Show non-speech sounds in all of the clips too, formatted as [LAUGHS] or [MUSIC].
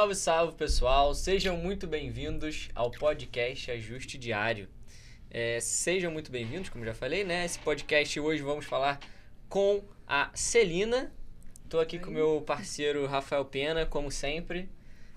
Salve, salve pessoal! Sejam muito bem-vindos ao podcast Ajuste Diário. É, sejam muito bem-vindos, como já falei, né? Esse podcast hoje vamos falar com a Celina. Estou aqui com o meu parceiro Rafael Pena, como sempre.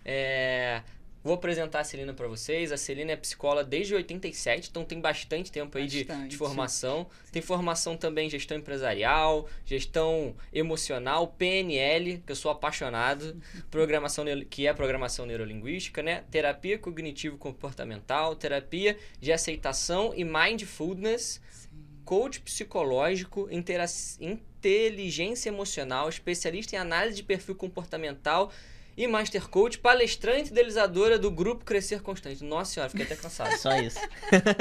É, Vou apresentar a Celina para vocês. A Celina é psicóloga desde 87, então tem bastante tempo aí de, de, formação. Tem formação também em gestão empresarial, gestão emocional, PNL, que eu sou apaixonado, [LAUGHS] programação que é programação neurolinguística, né? Terapia cognitivo comportamental, terapia de aceitação e mindfulness, Sim. coach psicológico, inteligência emocional, especialista em análise de perfil comportamental e Master Coach, palestrante idealizadora do grupo Crescer Constante. Nossa senhora, fiquei até cansado. Só isso.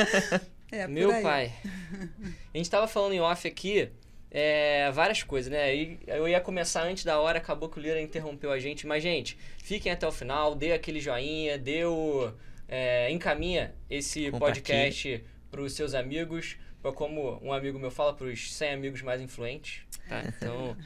[LAUGHS] é, Meu pai. A gente estava falando em off aqui é, várias coisas, né? E eu ia começar antes da hora, acabou que o Lira interrompeu a gente. Mas, gente, fiquem até o final, dê aquele joinha, dê o. É, encaminha esse podcast para os seus amigos, como um amigo meu fala, para os 100 amigos mais influentes. Tá? Então,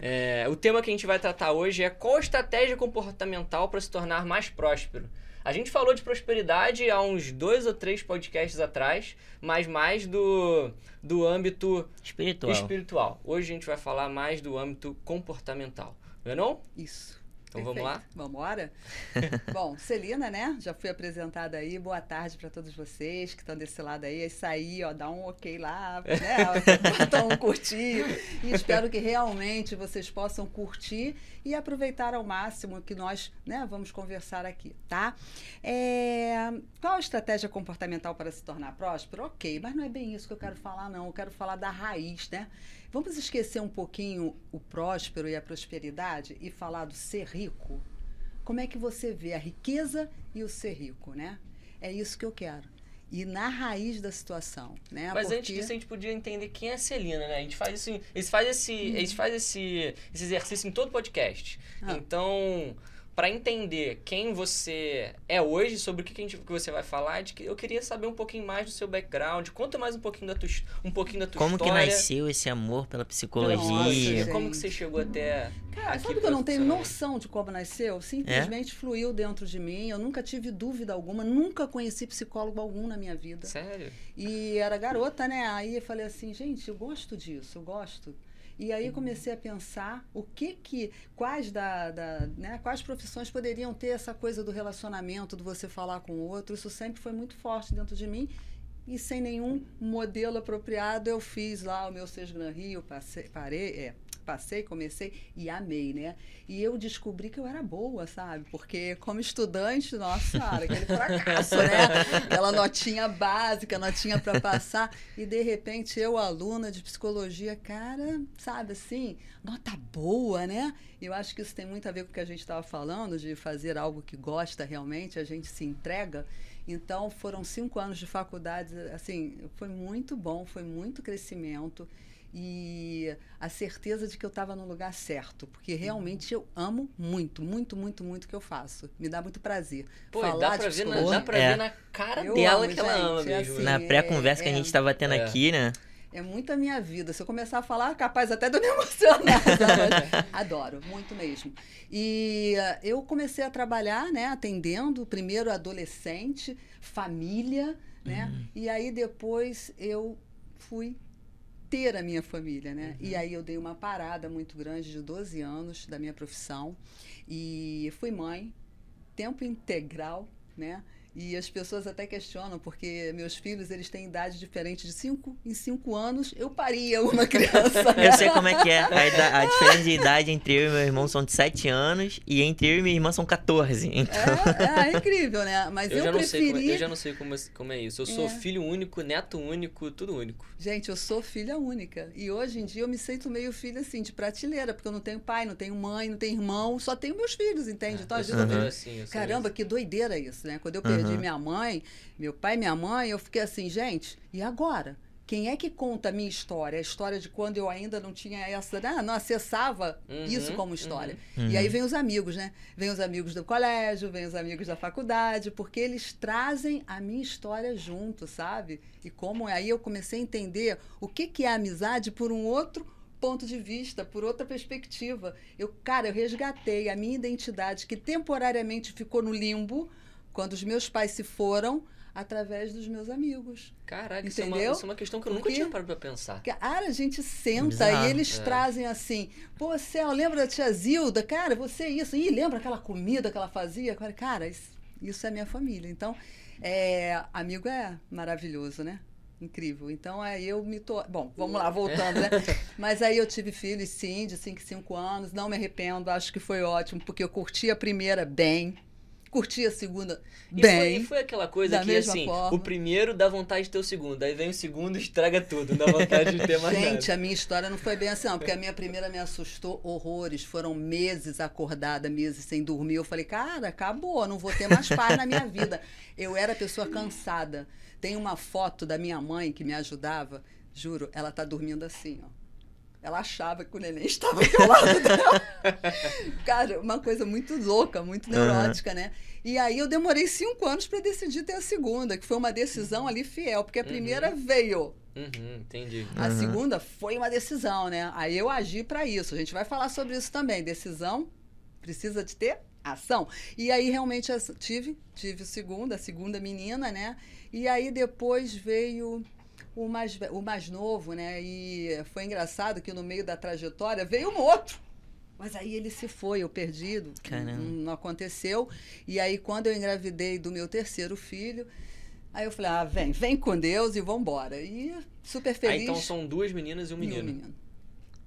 é, o tema que a gente vai tratar hoje é qual estratégia comportamental para se tornar mais próspero. A gente falou de prosperidade há uns dois ou três podcasts atrás, mas mais do, do âmbito espiritual. espiritual. Hoje a gente vai falar mais do âmbito comportamental. Não é não? Isso. Então Perfeito. vamos lá? Vamos embora? [LAUGHS] Bom, Celina, né? Já fui apresentada aí. Boa tarde para todos vocês que estão desse lado aí. É isso aí, ó, dá um ok lá, né? [LAUGHS] Bota um curtir. E espero que realmente vocês possam curtir e aproveitar ao máximo que nós né, vamos conversar aqui, tá? É... Qual a estratégia comportamental para se tornar próspero? Ok, mas não é bem isso que eu quero falar, não. Eu quero falar da raiz, né? Vamos esquecer um pouquinho o próspero e a prosperidade e falar do ser rico? Como é que você vê a riqueza e o ser rico, né? É isso que eu quero. E na raiz da situação, né? Mas Porque... antes disso, a gente podia entender quem é a Celina, né? A gente faz, assim, eles faz esse, eles faz esse, esse exercício em todo podcast. Ah. Então para entender quem você é hoje, sobre o que, a gente, que você vai falar, de que eu queria saber um pouquinho mais do seu background. Conta mais um pouquinho da tua, um pouquinho da tua como história. Como que nasceu esse amor pela psicologia? Nossa, como que você chegou até Cara, sabe que eu não tenho noção de como nasceu? Simplesmente é? fluiu dentro de mim. Eu nunca tive dúvida alguma, nunca conheci psicólogo algum na minha vida. Sério? E era garota, né? Aí eu falei assim, gente, eu gosto disso, eu gosto. E aí comecei a pensar o que que quais da, da né, quais profissões poderiam ter essa coisa do relacionamento, do você falar com o outro. Isso sempre foi muito forte dentro de mim. E sem nenhum modelo apropriado, eu fiz lá o meu Seis Gran Rio, passei, parei, é, passei, comecei e amei, né? E eu descobri que eu era boa, sabe? Porque como estudante, nossa senhora, aquele fracasso, né? Aquela notinha básica, notinha para passar. E de repente eu, aluna de psicologia, cara, sabe assim, nota boa, né? Eu acho que isso tem muito a ver com o que a gente estava falando, de fazer algo que gosta realmente, a gente se entrega. Então, foram cinco anos de faculdade, assim, foi muito bom, foi muito crescimento e a certeza de que eu estava no lugar certo, porque realmente eu amo muito, muito, muito, muito o que eu faço. Me dá muito prazer. Pô, Falar dá pra, ver na, dá pra é. ver na cara eu dela amo, que ela ama mesmo. Assim, na pré-conversa é, que a gente estava tendo é. aqui, né? É muito a minha vida. Se eu começar a falar, capaz até de eu me emocionar. [LAUGHS] adoro, muito mesmo. E uh, eu comecei a trabalhar, né, atendendo primeiro adolescente, família, né? Uhum. E aí depois eu fui ter a minha família, né? Uhum. E aí eu dei uma parada muito grande de 12 anos da minha profissão e fui mãe, tempo integral, né? E as pessoas até questionam, porque meus filhos, eles têm idade diferente de 5 em 5 anos, eu paria uma [LAUGHS] criança. eu sei como é que é. A, a, diferença de idade entre eu e meu irmão são de 7 anos, e entre eu e minha irmã são 14. Então... É, é, incrível, né? Mas eu, eu já preferi... Não sei como, eu já não sei como, é, como é isso. Eu sou é. filho único, neto único, tudo único. Gente, eu sou filha única. E hoje em dia eu me sinto meio filha, assim, de prateleira, porque eu não tenho pai, não tenho mãe, não tenho irmão, só tenho meus filhos, entende? É, então, às vezes eu, eu assim, eu Caramba, que doideira isso, né? Quando eu perdi perdi minha mãe, meu pai e minha mãe, eu fiquei assim, gente, e agora? Quem é que conta a minha história? A história de quando eu ainda não tinha essa, né? não acessava uhum, isso como história. Uhum. E aí vem os amigos, né? Vem os amigos do colégio, vem os amigos da faculdade, porque eles trazem a minha história junto, sabe? E como aí eu comecei a entender o que, que é amizade por um outro ponto de vista, por outra perspectiva. Eu, cara, eu resgatei a minha identidade que temporariamente ficou no limbo quando os meus pais se foram através dos meus amigos. Caralho, isso é, Entendeu? uma, isso é uma questão que eu nunca Porque- tinha parado pra pensar. Cara, a gente senta Bizarro. e eles É. trazem assim, pô, Céu, lembra da tia Zilda? Cara, você é isso. Ih, lembra aquela comida que ela fazia? Cara, isso, isso é minha família. Então, é, amigo é maravilhoso, né? Incrível. Então, aí eu me tô. Bom, vamos lá, voltando, né? [LAUGHS] Mas aí eu tive filhos, sim, de 5 em 5 anos. Não me arrependo, acho que foi ótimo, porque eu curti a primeira bem, curti a segunda E foi, bem. e foi aquela coisa que, assim, forma. o primeiro dá vontade de ter o segundo, aí vem o segundo e estraga tudo, não dá vontade de ter mais Gente, nada. a minha história não foi bem assim, não, porque a minha primeira me assustou horrores. Foram meses acordada, meses sem dormir. Eu falei, cara, acabou, não vou ter mais paz na minha vida. [LAUGHS] Eu era pessoa cansada. Tem uma foto da minha mãe que me ajudava, juro, ela tá dormindo assim, ó. Ela achava que o neném estava ao lado [LAUGHS] dela. Cara, uma coisa muito louca, muito neurótica, né? E aí eu demorei cinco anos para decidir ter a segunda, que foi uma decisão ali fiel, porque a primeira veio. Uhum, entendi. A segunda foi uma decisão, né? Aí eu agi para isso. A gente vai falar sobre isso também. Decisão precisa de ter ação. E aí realmente tive, tive o segundo, a segunda menina, né? E aí depois veio o mais, o mais novo, né? E foi engraçado que no meio da trajetória veio um outro. Mas aí ele se foi, eu perdido. Caramba. Não, aconteceu. E aí, quando eu engravidei do meu terceiro filho, aí eu falei, ah, vem, vem com Deus e vambora. E super feliz. Então são duas meninas e um E menino.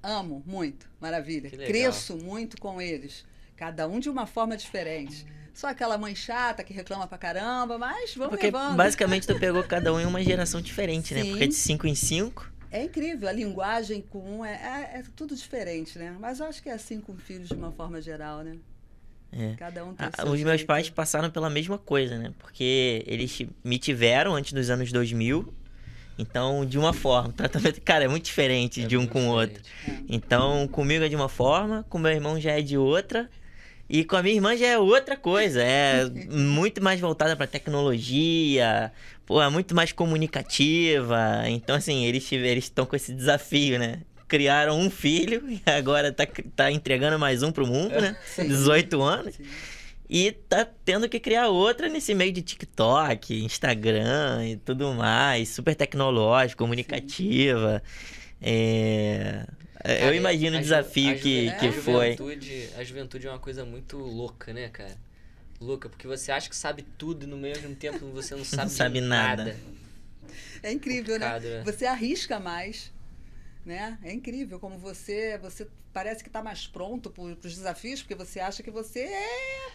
Amo muito, maravilha. Cresço muito com eles. Cada um de uma forma diferente. Só aquela mãe chata que reclama pra caramba, mas vamos Porque levando. basicamente tu pegou [LAUGHS] cada um em uma geração diferente, né? Sim. Porque de 5 em 5. É incrível, a linguagem com um é, é, é tudo diferente, né? Mas eu acho que é assim com filhos de uma forma geral, né? É. Cada um tem Ah, seu Os meus jeito. pais passaram pela mesma coisa, né? Porque eles me tiveram antes dos anos 2000. Então, de uma forma, o tratamento, cara, é muito diferente É de um com o outro. Então, comigo é de uma forma, com meu irmão já é de outra. E com a minha irmã já é outra coisa. É [LAUGHS] muito mais voltada pra tecnologia, pô, é muito mais comunicativa. Então, assim, eles estão com esse desafio, né? Criaram um filho [LAUGHS] e agora tá, tá entregando mais um pro mundo, né? [LAUGHS] Sim. 18 anos. Sim. E tá tendo que criar outra nesse meio de TikTok, Instagram e tudo mais, super tecnológico, comunicativa. É, Cara, Eu imagino o desafio ju- que, é, que a foi. Juventude, a juventude é uma coisa muito louca, né, cara? Louca, porque você acha que sabe tudo e no mesmo tempo você não [LAUGHS] sabe, de sabe nada. É incrível, né? né? Você arrisca mais, né? É incrível como você, você parece que está mais pronto para os desafios, porque você acha que você é,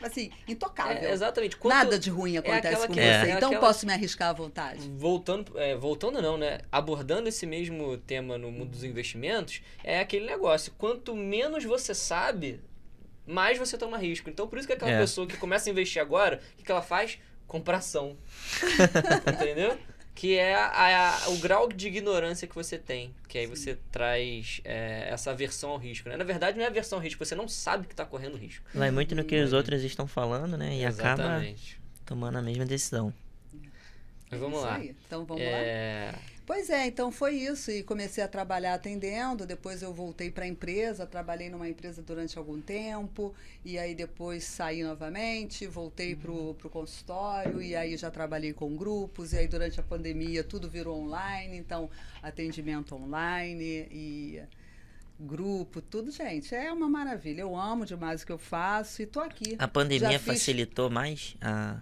assim, intocável. É, exatamente. Quanto- Nada de ruim acontece aquela com que- você. é então aquela- posso me arriscar à vontade. Voltando, é, voltando não, né? Abordando esse mesmo tema no mundo dos investimentos, é aquele negócio. Quanto menos você sabe, mais você toma risco. Então, por isso que aquela É. pessoa que começa a investir agora, o que, que ela faz? Compração. [LAUGHS] Entendeu? Que é a- a- o grau de ignorância que você tem. Que aí você traz é, essa aversão ao risco. Né? Na verdade, não é aversão ao risco, você não sabe que está correndo risco. Vai muito no que os outros estão falando, né? E acaba Exatamente. tomando a mesma decisão. Mas vamos Isso lá. aí. Então vamos lá. Pois é, então foi isso. E comecei a trabalhar atendendo. Depois eu voltei para a empresa, trabalhei numa empresa durante algum tempo. E aí depois saí novamente, voltei para o consultório. E aí já trabalhei com grupos. E aí durante a pandemia tudo virou online. Então, atendimento online e grupo, tudo, gente. É uma maravilha. Eu amo demais o que eu faço e tô aqui. A pandemia fiz- facilitou mais a-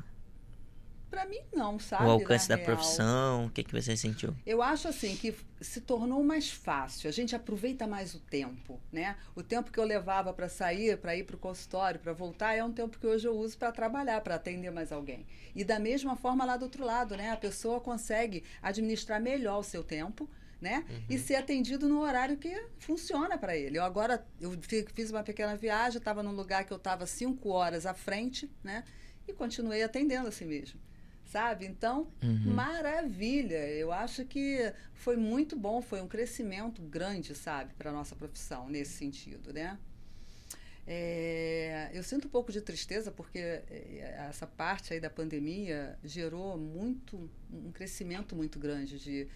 Para mim, não, sabe? o alcance da real. profissão? O que, que você sentiu? Eu acho assim que se tornou mais fácil. A gente aproveita mais o tempo, né? O tempo que eu levava para sair, para ir para o consultório, para voltar, é um tempo que hoje eu uso para trabalhar, para atender mais alguém. E da mesma forma lá do outro lado, né? A pessoa consegue administrar melhor o seu tempo. Né? E ser atendido no horário que funciona para ele. Eu agora eu fi- fiz uma pequena viagem, estava num lugar que eu estava cinco horas à frente, né? E continuei atendendo assim mesmo sabe? Então, Uhum. maravilha. Eu acho que foi muito bom, foi um crescimento grande, sabe, para a nossa profissão nesse sentido, né? É, eu sinto um pouco de tristeza porque é, essa parte aí da pandemia gerou muito um crescimento muito grande de,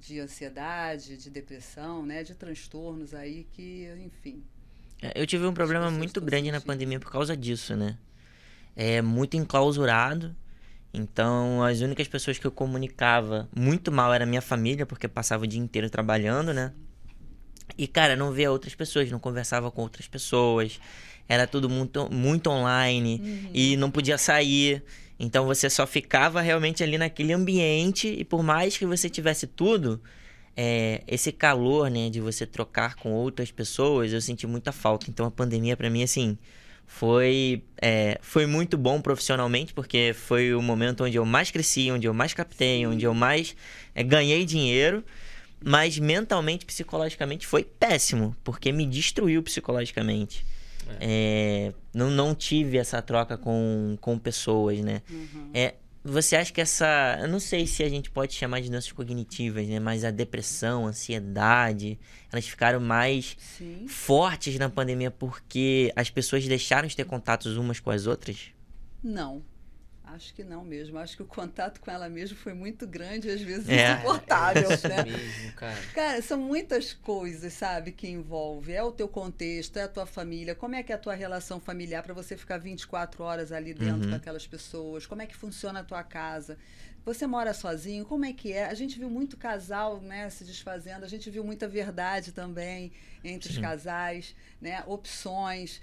de ansiedade, de depressão, né? De transtornos aí que, enfim. É, eu tive um problema muito grande na sentindo. pandemia por causa disso, né? É muito enclausurado. Então, as únicas pessoas que eu comunicava muito mal era minha família, porque passava o dia inteiro trabalhando, né? E, cara, não via outras pessoas, não conversava com outras pessoas. Era tudo muito, muito online e não podia sair. Então, você só ficava realmente ali naquele ambiente. E por mais que você tivesse tudo, é, esse calor, né, de você trocar com outras pessoas, eu senti muita falta. Então, a pandemia, pra mim, assim, foi, é, foi muito bom profissionalmente, porque foi o momento onde eu mais cresci, onde eu mais captei, onde eu mais é, ganhei dinheiro. Mas mentalmente, psicologicamente, foi péssimo, porque me destruiu psicologicamente. É, não, não tive essa troca com, com pessoas, né? Uhum. É, você acha que essa. Eu não sei se a gente pode chamar de doenças cognitivas, né? Mas a depressão, a ansiedade, elas ficaram mais Sim. fortes na pandemia porque as pessoas deixaram de ter contatos umas com as outras? Não. Acho que não mesmo. Acho que o contato com ela mesmo foi muito grande e às vezes É. insuportável, É isso né? mesmo, cara. Cara, são muitas coisas, sabe, que envolve. É o teu contexto, é a tua família, como é que é a tua relação familiar para você ficar 24 horas ali dentro Uhum. com aquelas pessoas, como é que funciona a tua casa. Você mora sozinho, como é que é? A gente viu muito casal, né, se desfazendo, a gente viu muita verdade também entre os Sim. casais, né, opções.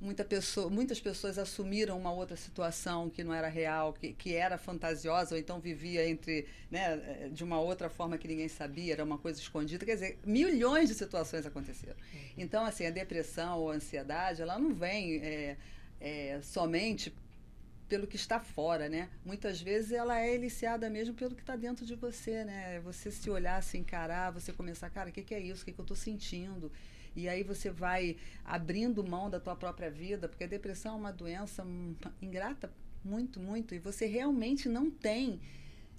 Muita pessoa, muitas pessoas assumiram uma outra situação que não era real, que, que era fantasiosa, ou então vivia entre, né, eh, de uma outra forma que ninguém sabia, era uma coisa escondida. Quer dizer, milhões de situações aconteceram. Então, assim, a depressão ou a ansiedade, ela não vem eh, eh, somente pelo que está fora, né? Muitas vezes ela é eliciada mesmo pelo que está dentro de você, né? Você se olhar, se encarar, você começar, cara, o que, que é isso? O que, que eu estou sentindo? E aí você vai abrindo mão da tua própria vida, porque a depressão é uma doença ingrata, muito, muito, e você realmente não tem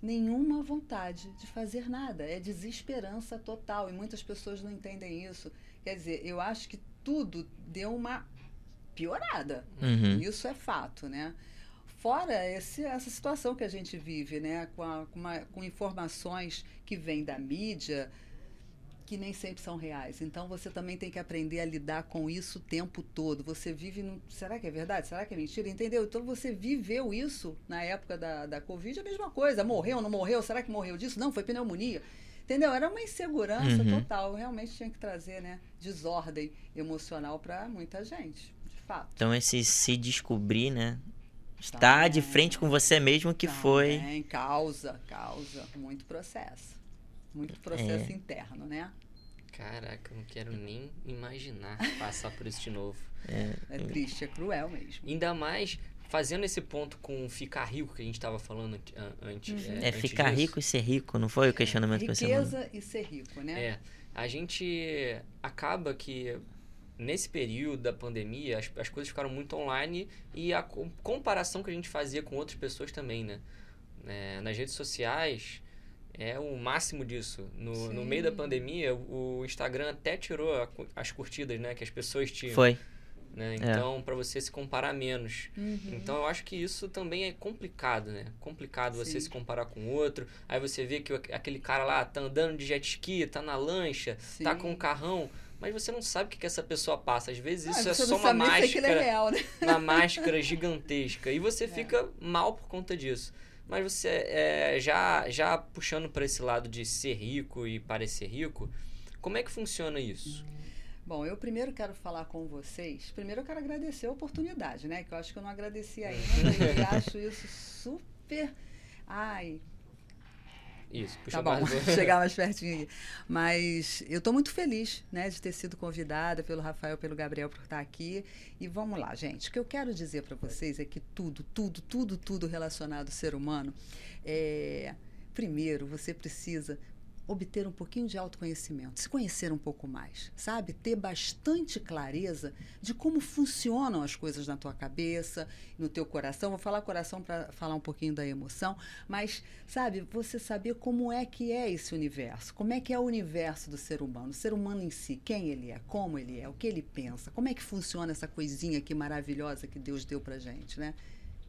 nenhuma vontade de fazer nada. É desesperança total, e muitas pessoas não entendem isso. Quer dizer, eu acho que tudo deu uma piorada. Uhum. Isso é fato, né? Fora esse, essa situação que a gente vive, né? Com, a- com uma- com informações que vêm da mídia que nem sempre são reais. Então você também tem que aprender a lidar com isso o tempo todo. Você vive. num- será que é verdade? Será que é mentira? Entendeu? Então você viveu isso na época da, da Covid, a mesma coisa. Morreu, não morreu? Será que morreu disso? Não, foi pneumonia. Entendeu? Era uma insegurança Uhum. total. Realmente tinha que trazer né, desordem emocional para muita gente, de fato. Então, esse se descobrir, né? Estar de Também. frente com você mesmo que foi. Também, causa, causa, muito processo. Muito processo É. interno, né? Caraca, eu não quero nem imaginar passar por isso de novo. É triste, é cruel mesmo. Ainda mais fazendo esse ponto com ficar rico que a gente estava falando antes. Uhum. É antes ficar disso. rico e ser rico, não foi o questionamento que você mandou? Riqueza e ser rico, né? É, a gente acaba que nesse período da pandemia as, as coisas ficaram muito online e a co- comparação que a gente fazia com outras pessoas também, né? É, nas redes sociais é o máximo disso. No, no meio da pandemia, o Instagram até tirou a as curtidas, né? Que as pessoas tinham. Foi. né? É. Então, para você se comparar menos. Uhum. Então eu acho que isso também é complicado, né? Complicado você Sim. se comparar com o outro. Aí você vê que aquele cara lá tá andando de jet ski, tá na lancha, tá Sim. com um carrão, mas você não sabe o que, que essa pessoa passa. Às vezes Ah, isso é você só uma é máscara, real, né? [LAUGHS] uma [LAUGHS] máscara gigantesca. E É. você fica mal por conta disso. Mas você é, já, já puxando para esse lado de ser rico e parecer rico, como é que funciona isso? Bom, eu primeiro quero falar com vocês. Primeiro eu quero agradecer a oportunidade, né? Que eu acho que eu não agradeci ainda. e [LAUGHS] acho isso super. Ai, Isso, puxa Tá bom, chegar mais [LAUGHS] pertinho aqui. Mas eu estou muito feliz né, de ter sido convidada pelo Rafael, pelo Gabriel por estar aqui. E vamos lá, gente. O que eu quero dizer para vocês é que tudo, tudo, tudo, tudo relacionado ao ser humano, é... primeiro você precisa obter um pouquinho de autoconhecimento, se conhecer um pouco mais, sabe? Ter bastante clareza de como funcionam as coisas na tua cabeça, no teu coração. Vou falar coração para falar um pouquinho da emoção, mas sabe, você saber como é que é esse universo, como é que é o universo do ser humano, o ser humano em si, quem ele é, como ele é, o que ele pensa, como é que funciona essa coisinha aqui maravilhosa que Deus deu pra gente, né?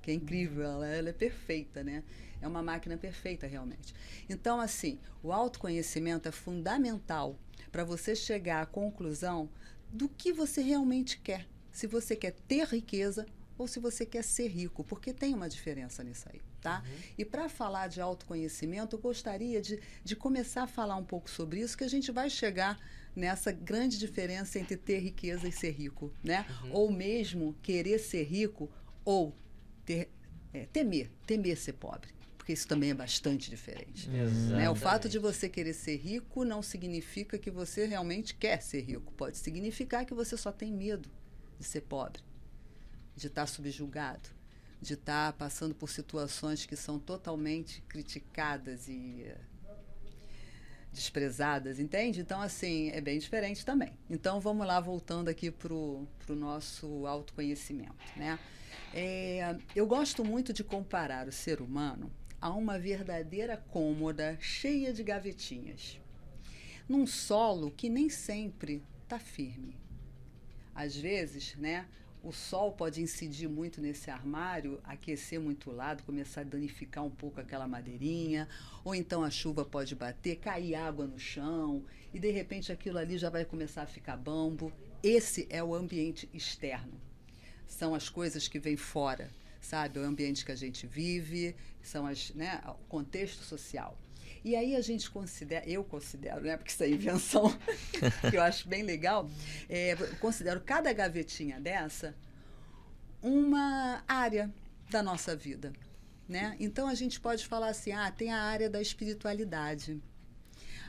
Que é incrível, ela, ela é perfeita, né? É uma máquina perfeita, realmente. Então, assim, o autoconhecimento é fundamental para você chegar à conclusão do que você realmente quer. Se você quer ter riqueza ou se você quer ser rico, porque tem uma diferença nisso aí, tá? Uhum. E para falar de autoconhecimento, eu gostaria de, de começar a falar um pouco sobre isso, que a gente vai chegar nessa grande diferença entre ter riqueza e ser rico, né? Uhum. Ou mesmo querer ser rico ou ter, é, temer, temer ser pobre porque isso também é bastante diferente. Né? O fato de você querer ser rico não significa que você realmente quer ser rico. Pode significar que você só tem medo de ser pobre, de estar subjugado, de estar passando por situações que são totalmente criticadas e desprezadas, entende? Então, assim, é bem diferente também. Então, vamos lá, voltando aqui para o nosso autoconhecimento, né? É, eu gosto muito de comparar o ser humano a uma verdadeira cômoda cheia de gavetinhas, num solo que nem sempre está firme. Às vezes, né, o sol pode incidir muito nesse armário, aquecer muito o lado, começar a danificar um pouco aquela madeirinha, ou então a chuva pode bater, cair água no chão, e de repente aquilo ali já vai começar a ficar bambo. Esse é o ambiente externo. São as coisas que vêm fora sabe? O ambiente que a gente vive, são as, né, o contexto social. E aí a gente considera, eu considero, né, porque isso é invenção, que [LAUGHS] eu acho bem legal, é, considero cada gavetinha dessa uma área da nossa vida. Né? Então a gente pode falar assim, ah, tem a área da espiritualidade.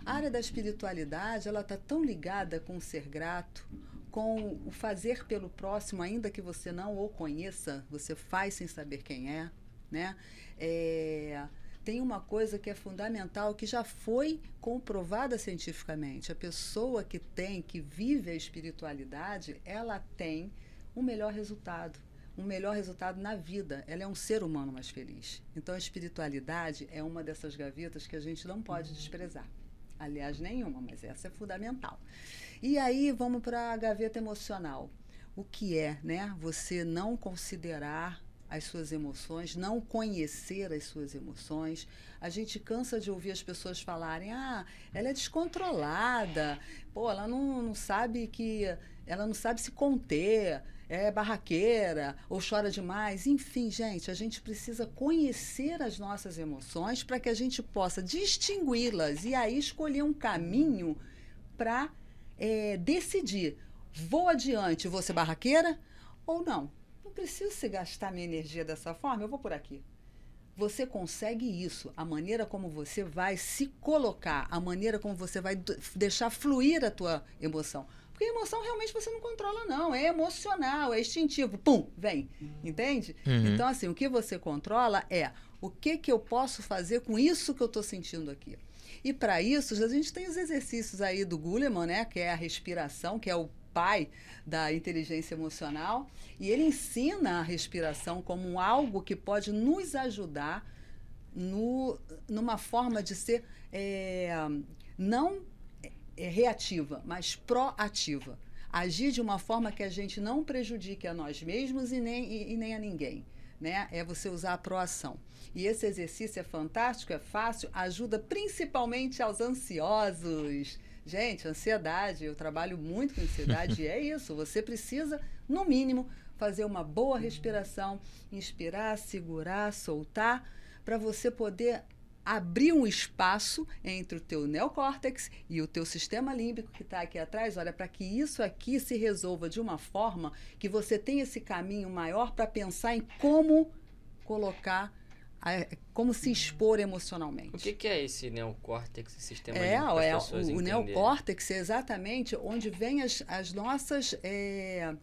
A área da espiritualidade, ela está tão ligada com o ser grato, com o fazer pelo próximo, ainda que você não o conheça, você faz sem saber quem é, né? É, tem uma coisa que é fundamental, que já foi comprovada cientificamente. A pessoa que tem, que vive a espiritualidade, ela tem um melhor resultado um melhor resultado na vida. Ela é um ser humano mais feliz. Então, a espiritualidade é uma dessas gavetas que a gente não pode desprezar. Aliás, nenhuma, mas essa é fundamental. E aí vamos para a gaveta emocional. O que é, né? Você não considerar as suas emoções, não conhecer as suas emoções. A gente cansa de ouvir as pessoas falarem: ah, ela é descontrolada, pô, ela não, não sabe que. Ela não sabe se conter, é barraqueira ou chora demais. Enfim, gente, a gente precisa conhecer as nossas emoções para que a gente possa distingui-las e aí escolher um caminho para é, decidir: vou adiante, vou ser barraqueira ou não? Não preciso se gastar minha energia dessa forma, eu vou por aqui. Você consegue isso, a maneira como você vai se colocar, a maneira como você vai deixar fluir a tua emoção. Porque emoção realmente você não controla, não. É emocional, é instintivo. Pum, vem. Entende? Uhum. Então, assim, o que você controla é o que, que eu posso fazer com isso que eu estou sentindo aqui. E para isso, a gente tem os exercícios aí do Goleman, né, que é a respiração, que é o pai da inteligência emocional, e ele ensina a respiração como algo que pode nos ajudar no, numa forma de ser é, não é, reativa, mas proativa. Agir de uma forma que a gente não prejudique a nós mesmos e nem, e, e nem a ninguém né? É você usar a proação. E esse exercício é fantástico, é fácil, ajuda principalmente aos ansiosos. Gente, ansiedade, eu trabalho muito com ansiedade e é [LAUGHS] isso. Você precisa, no mínimo, fazer uma boa respiração, inspirar, segurar, soltar, para você poder abrir um espaço entre o teu neocórtex e o teu sistema límbico que está aqui atrás, olha, para que isso aqui se resolva de uma forma que você tenha esse caminho maior para pensar em como colocar como se expor emocionalmente. O que, que é esse neocórtex, esse sistema é, límbico? É, o, o neocórtex é exatamente onde vem as, as nossas é,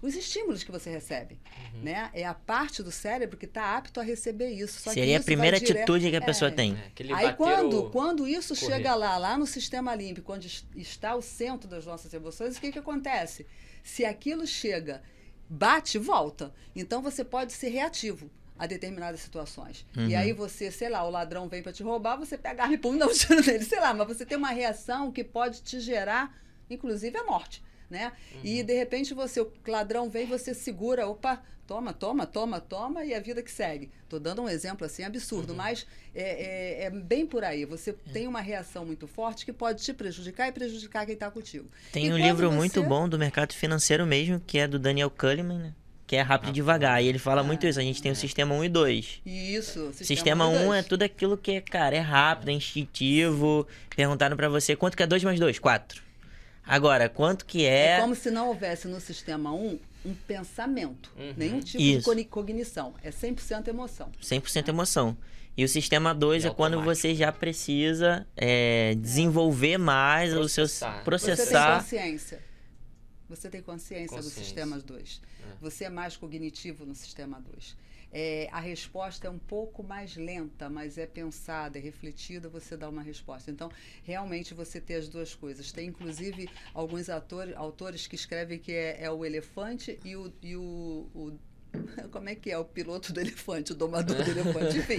os estímulos que você recebe. Uhum. Né? É a parte do cérebro que está apto a receber isso. Só Seria isso a primeira atitude que a pessoa é. tem. É, Aí quando, quando isso correr. chega lá, lá no sistema límbico, onde está o centro das nossas emoções, o que, que acontece? Se aquilo chega, bate, volta. Então você pode ser reativo a determinadas situações. Uhum. E aí você, sei lá, o ladrão vem para te roubar, você pega a arma e pum, dá um [LAUGHS] tiro nele, sei lá, mas você tem uma reação que pode te gerar, inclusive, a morte né? E de repente você, o ladrão vem, você segura, opa, toma, toma, toma, toma, e a vida que segue. Tô dando um exemplo assim absurdo, mas é, é- é bem por aí. Você tem uma reação muito forte que pode te prejudicar e prejudicar quem está contigo. Tem E um livro você- muito bom do mercado financeiro mesmo, que é do Daniel Kahneman, né? Que é Rápido e Devagar. E ele fala muito isso. A gente tem o sistema 1 e 2. Isso. Sistema 1 é tudo aquilo que, cara, é rápido, é instintivo. Perguntaram pra você quanto que é 2 mais 2? 4. Agora, quanto que É é... como se não houvesse no sistema 1 um pensamento, Uhum. nenhum tipo Isso. de cognição. É 100% emoção. 100% emoção. E o sistema 2 E é quando você já precisa é, desenvolver mais o seu Processar. Você tem processar. consciência. Você tem consciência, do Consciência. sistema 2. Você é mais cognitivo no sistema 2. É, a resposta é um pouco mais lenta, mas é pensada, é refletida, você dá uma resposta. Então, realmente você tem as duas coisas. Tem, inclusive, alguns atores, autores que escrevem que é, é o elefante e o, e o, o- [LAUGHS] Como é que é? O piloto do elefante, o domador do elefante. [LAUGHS] Enfim,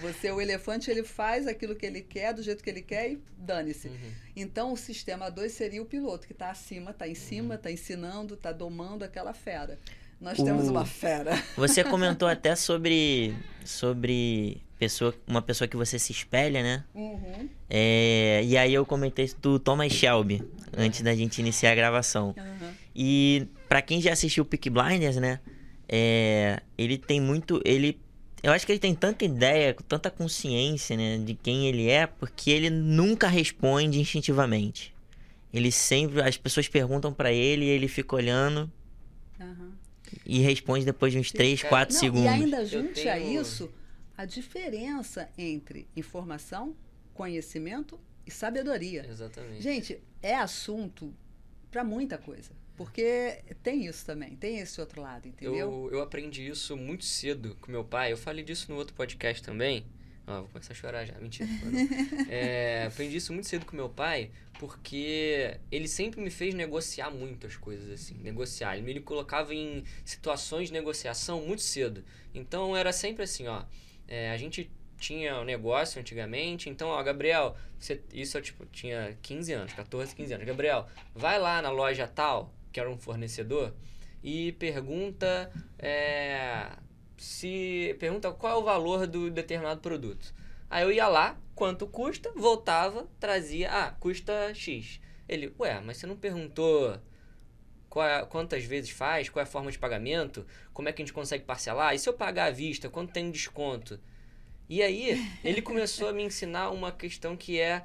você, o elefante, ele faz aquilo que ele quer, do jeito que ele quer e dane-se. Então, o sistema 2 seria o piloto, que está acima, está em cima, está ensinando, está domando aquela fera. Nós O- temos uma fera. [LAUGHS] Você comentou até sobre sobre pessoa, uma pessoa que você se espelha, né? Uhum. É, e aí eu comentei do Thomas Shelby antes da gente iniciar a gravação. E pra quem já assistiu Peak Blinders, né? É, ele tem muito, ele eu acho que ele tem tanta ideia, tanta consciência, né, de quem ele é, porque ele nunca responde instintivamente. Ele sempre, as pessoas perguntam pra ele e ele fica olhando Aham. e responde depois de uns 3, Cara, 4 Não, segundos. E ainda junte a tenho- isso a diferença entre informação, conhecimento e sabedoria. Exatamente. Gente, é assunto para muita coisa. Porque tem isso também, tem esse outro lado, entendeu? Eu, eu aprendi isso muito cedo com meu pai. Eu falei disso no outro podcast também. Ó, vou começar a chorar já. Mentira. [LAUGHS] É, aprendi isso muito cedo com meu pai, porque ele sempre me fez negociar muito as coisas, assim. Negociar. Ele me colocava em situações de negociação muito cedo. Então era sempre assim, ó. é, a gente tinha um negócio antigamente, então, ó, Gabriel, você, isso eu tipo, tinha 15 anos, 14, 15 anos. Gabriel, vai lá na loja tal, que era um fornecedor, e pergunta é, se pergunta qual é o valor do determinado produto. Aí eu ia lá, quanto custa, voltava, trazia, ah, custa X. Ele, ué, mas você não perguntou qual é- quantas vezes faz, qual é a forma de pagamento, como é que a gente consegue parcelar? E se eu pagar à vista, quanto tem de desconto? E aí, ele [LAUGHS] começou a me ensinar uma questão que é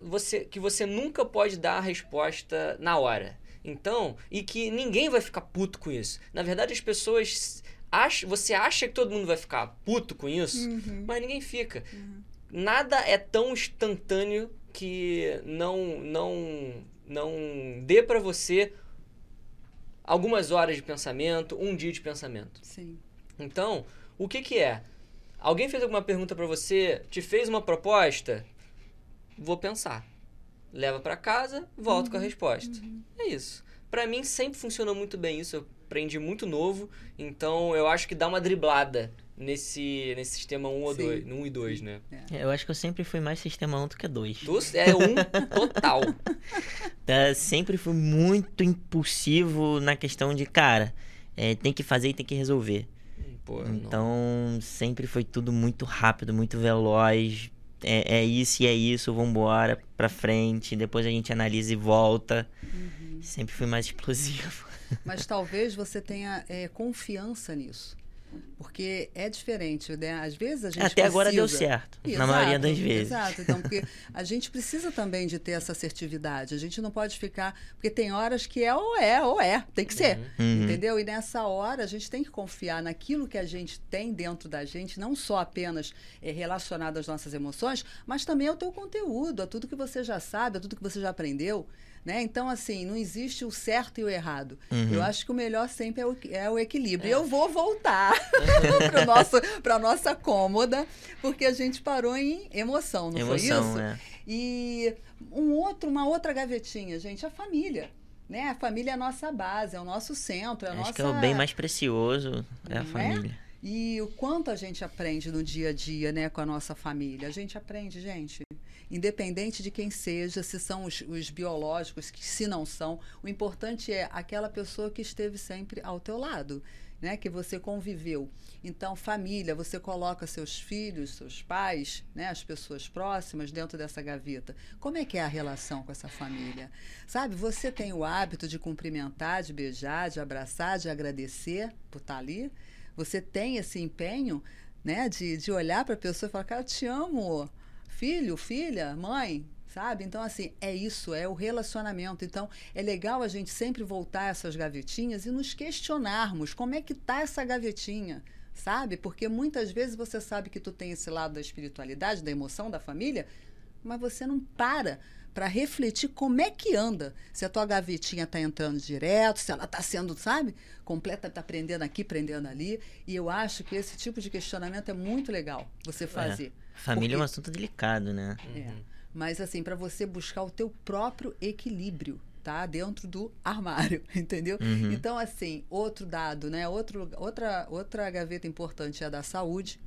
você que você nunca pode dar a resposta na hora. Então, e que ninguém vai ficar puto com isso. Na verdade, as pessoas acham, você acha que todo mundo vai ficar puto com isso, mas ninguém fica. Nada é tão instantâneo que não não não dê pra você algumas horas de pensamento, um dia de pensamento. Sim. Então, o que que é? Alguém fez alguma pergunta pra você, te fez uma proposta? Vou pensar. Leva pra casa, volto com a resposta. É isso. Pra mim sempre funcionou muito bem isso. Eu aprendi muito novo, então eu acho que dá uma driblada nesse nesse sistema 1 ou Sim. 2, no 1 e 2, né? É, Eu acho que eu sempre fui mais sistema 1 do que 2. Tu é um total. [LAUGHS] Tá, sempre fui muito impulsivo na questão de, cara, é, tem que fazer e tem que resolver. Pô, não. Então, sempre foi tudo muito rápido, muito veloz. É, é isso e é isso, vambora pra frente. Depois a gente analisa e volta. Uhum. Sempre fui mais [LAUGHS] explosivo. Mas talvez você tenha é, confiança nisso. Porque é diferente, né? Às vezes a gente Até agora deu precisa- certo, na Exato, maioria das vezes. Exato, então, porque [LAUGHS] a gente precisa também de ter essa assertividade. A gente não pode ficar. Porque tem horas que é ou é, ou é, tem que ser. Uhum. Entendeu? E nessa hora a gente tem que confiar naquilo que a gente tem dentro da gente, não só apenas é, relacionado às nossas emoções, mas também ao teu conteúdo, a tudo que você já sabe, a tudo que você já aprendeu. Né? Então, assim, não existe o certo e o errado. Uhum. Eu acho que o melhor sempre é o, é o equilíbrio. E eu vou voltar [LAUGHS] para a nossa cômoda, porque a gente parou em emoção, não foi Emoção, isso? né? E um outro, uma outra gavetinha, gente, a família. Né? A família é a nossa base, é o nosso centro, é a Acho nossa... que é o bem mais precioso, é a Não é? família. E o quanto a gente aprende no dia a dia, né, com a nossa família. A gente aprende, gente. Independente de quem seja, se são os, os biológicos, que se não são, o importante é aquela pessoa que esteve sempre ao teu lado né, que você conviveu. Então, família, você coloca seus filhos, seus pais, né, as pessoas próximas dentro dessa gaveta. Como é que é a relação com essa família? Sabe, você tem o hábito de cumprimentar, de beijar, de abraçar, de agradecer por estar ali? Você tem esse empenho, né, de, de olhar para a pessoa e falar, cara, eu te amo, filho, filha, mãe, sabe? Então, assim, é isso, é o relacionamento. Então, é legal a gente sempre voltar a essas gavetinhas e nos questionarmos como é que tá essa gavetinha, sabe? Porque muitas vezes você sabe que tu tem esse lado da espiritualidade, da emoção, da família, mas você não para para refletir como é que anda. Se a tua gavetinha está entrando direto, se ela está sendo, sabe, completa, está prendendo aqui, prendendo ali. E eu acho que esse tipo de questionamento é muito legal você é. fazer. É. Família Porque... é um assunto delicado, né? É. Mas assim, para você buscar o teu próprio equilíbrio, tá? Dentro do armário, [LAUGHS] entendeu? Uhum. Então, assim, outro dado, né? Outro, outra, outra gaveta importante é a da saúde.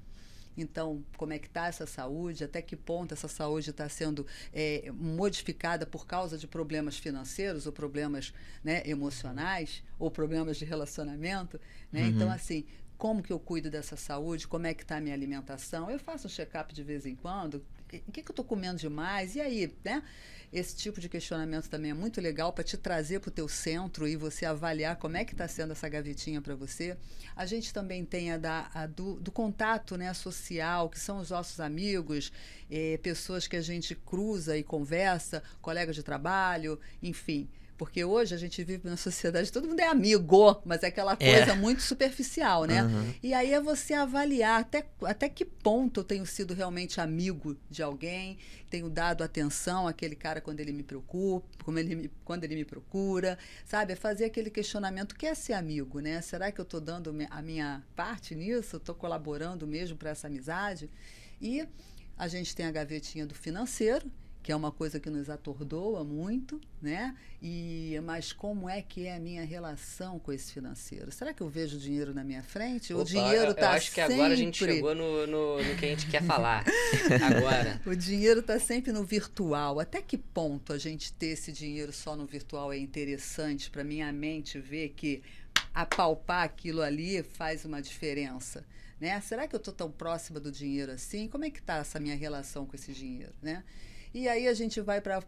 Então, como é que está essa saúde? Até que ponto essa saúde está sendo é, modificada por causa de problemas financeiros ou problemas né, emocionais ou problemas de relacionamento? Né? Uhum. Então, assim, como que eu cuido dessa saúde? Como é que está a minha alimentação? Eu faço um check-up de vez em quando, o que, que eu estou comendo demais? E aí, né? Esse tipo de questionamento também é muito legal para te trazer para o teu centro e você avaliar como é que está sendo essa gavetinha para você. A gente também tem a, da, a do, do, contato né, social, que são os nossos amigos, eh, pessoas que a gente cruza e conversa, colegas de trabalho, enfim. Porque hoje a gente vive numa sociedade, todo mundo é amigo, mas é aquela é. coisa é. muito superficial, né? Uhum. E aí é você avaliar até, até que ponto eu tenho sido realmente amigo de alguém, tenho dado atenção àquele cara quando ele me preocupa, como ele me, quando ele me procura, sabe? É fazer aquele questionamento, que é ser amigo, né? Será que eu estou dando a minha parte nisso? Estou colaborando mesmo para essa amizade? E a gente tem a gavetinha do financeiro, que é uma coisa que nos atordoa muito, né? E mas como é que é a minha relação com esse financeiro? Será que eu vejo dinheiro na minha frente? Opa, o dinheiro está sempre... acho que agora a gente chegou no, no, no que a gente quer falar. [LAUGHS] agora. O dinheiro está sempre no virtual. Até que ponto a gente ter esse dinheiro só no virtual é interessante para minha mente ver que apalpar aquilo ali faz uma diferença? Né? Será que eu estou tão próxima do dinheiro assim? Como é que está essa minha relação com esse dinheiro, né? E aí a gente vai para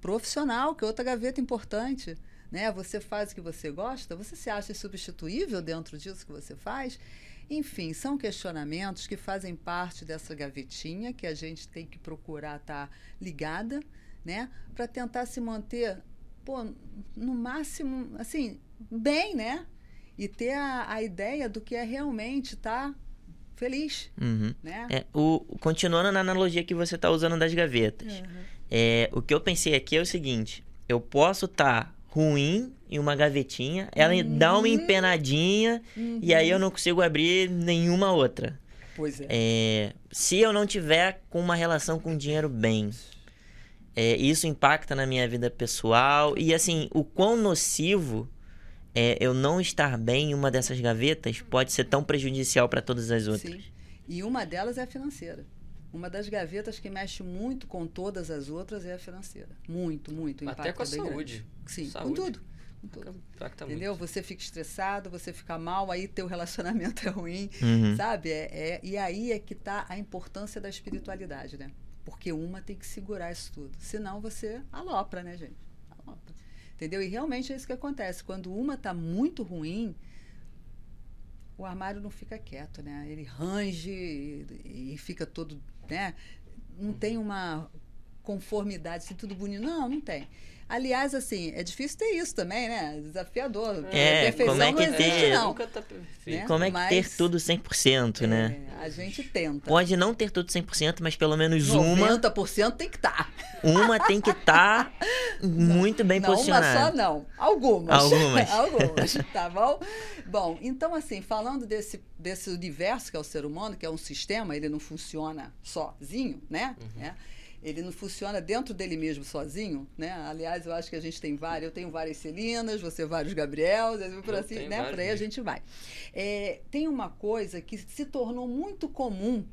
profissional, que é outra gaveta importante. Né? Você faz o que você gosta, você se acha substituível dentro disso que você faz? Enfim, são questionamentos que fazem parte dessa gavetinha que a gente tem que procurar estar tá ligada, né? Para tentar se manter, pô, no máximo, assim, bem, né? E ter a, a ideia do que é realmente estar tá feliz. Uhum. Né? É, o, continuando na analogia que você está usando das gavetas, uhum. é, o que eu pensei aqui é o seguinte: eu posso estar tá ruim em uma gavetinha, ela uhum. dá uma empenadinha e aí eu não consigo abrir nenhuma outra. Pois é. é se eu não tiver com uma relação com dinheiro bem, é, isso impacta na minha vida pessoal e assim, o quão nocivo é, eu não estar bem em uma dessas gavetas pode ser tão prejudicial para todas as outras. Sim. E uma delas é a financeira. Uma das gavetas que mexe muito com todas as outras é a financeira. Muito, muito. Até com a saúde. Grande. Sim, saúde. com tudo. Com tudo. Entendeu? Muito. Você fica estressado, você fica mal, aí teu relacionamento [LAUGHS] é ruim, uhum. sabe? É, é, e aí é que está a importância da espiritualidade, né? Porque uma tem que segurar isso tudo. Senão você alopra, né, gente? Entendeu? E realmente é isso que acontece. Quando uma está muito ruim, o armário não fica quieto, né? Ele range e, e fica todo, né? Não tem uma conformidade, assim, tudo bonito. Não, não tem. Aliás, assim, é difícil ter isso também, né? Desafiador. É, como é que existe, ter, não. Tá né? Como é que mas, ter tudo 100%, é, né? A gente tenta. Pode não ter tudo 100%, mas pelo menos 90% uma... 90% tem que estar. Tá. Uma tem que estar tá [LAUGHS] muito bem não, posicionada. Uma só não, algumas. Algumas. [LAUGHS] algumas, tá bom? Bom, então assim, falando desse, desse universo que é o ser humano, que é um sistema, ele não funciona sozinho, né? Uhum. É ele não funciona dentro dele mesmo sozinho, né? Aliás, eu acho que a gente tem vários, eu tenho várias Celinas, você vários Gabriels, por eu assim, né? Por aí a gente vai. É, tem uma coisa que se tornou muito comum,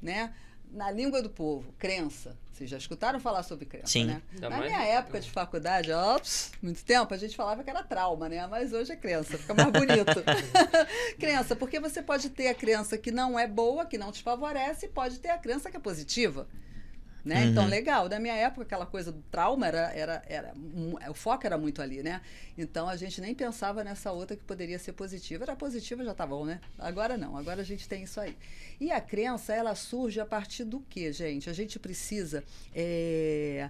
né? na língua do povo, crença. Vocês já escutaram falar sobre crença, Sim. né? Ainda Na mais- minha época de faculdade, ops, muito tempo, a gente falava que era trauma, né? Mas hoje é crença, fica mais bonito. [LAUGHS] crença, porque você pode ter a crença que não é boa, que não te favorece, e pode ter a crença que é positiva. Né? Então, Uhum. legal. Na minha época, aquela coisa do trauma era, era, era. O foco era muito ali, né? Então a gente nem pensava nessa outra que poderia ser positiva. Era positiva, já tá bom, né? Agora não, agora a gente tem isso aí. E a crença, ela surge a partir do quê, gente? A gente precisa. é,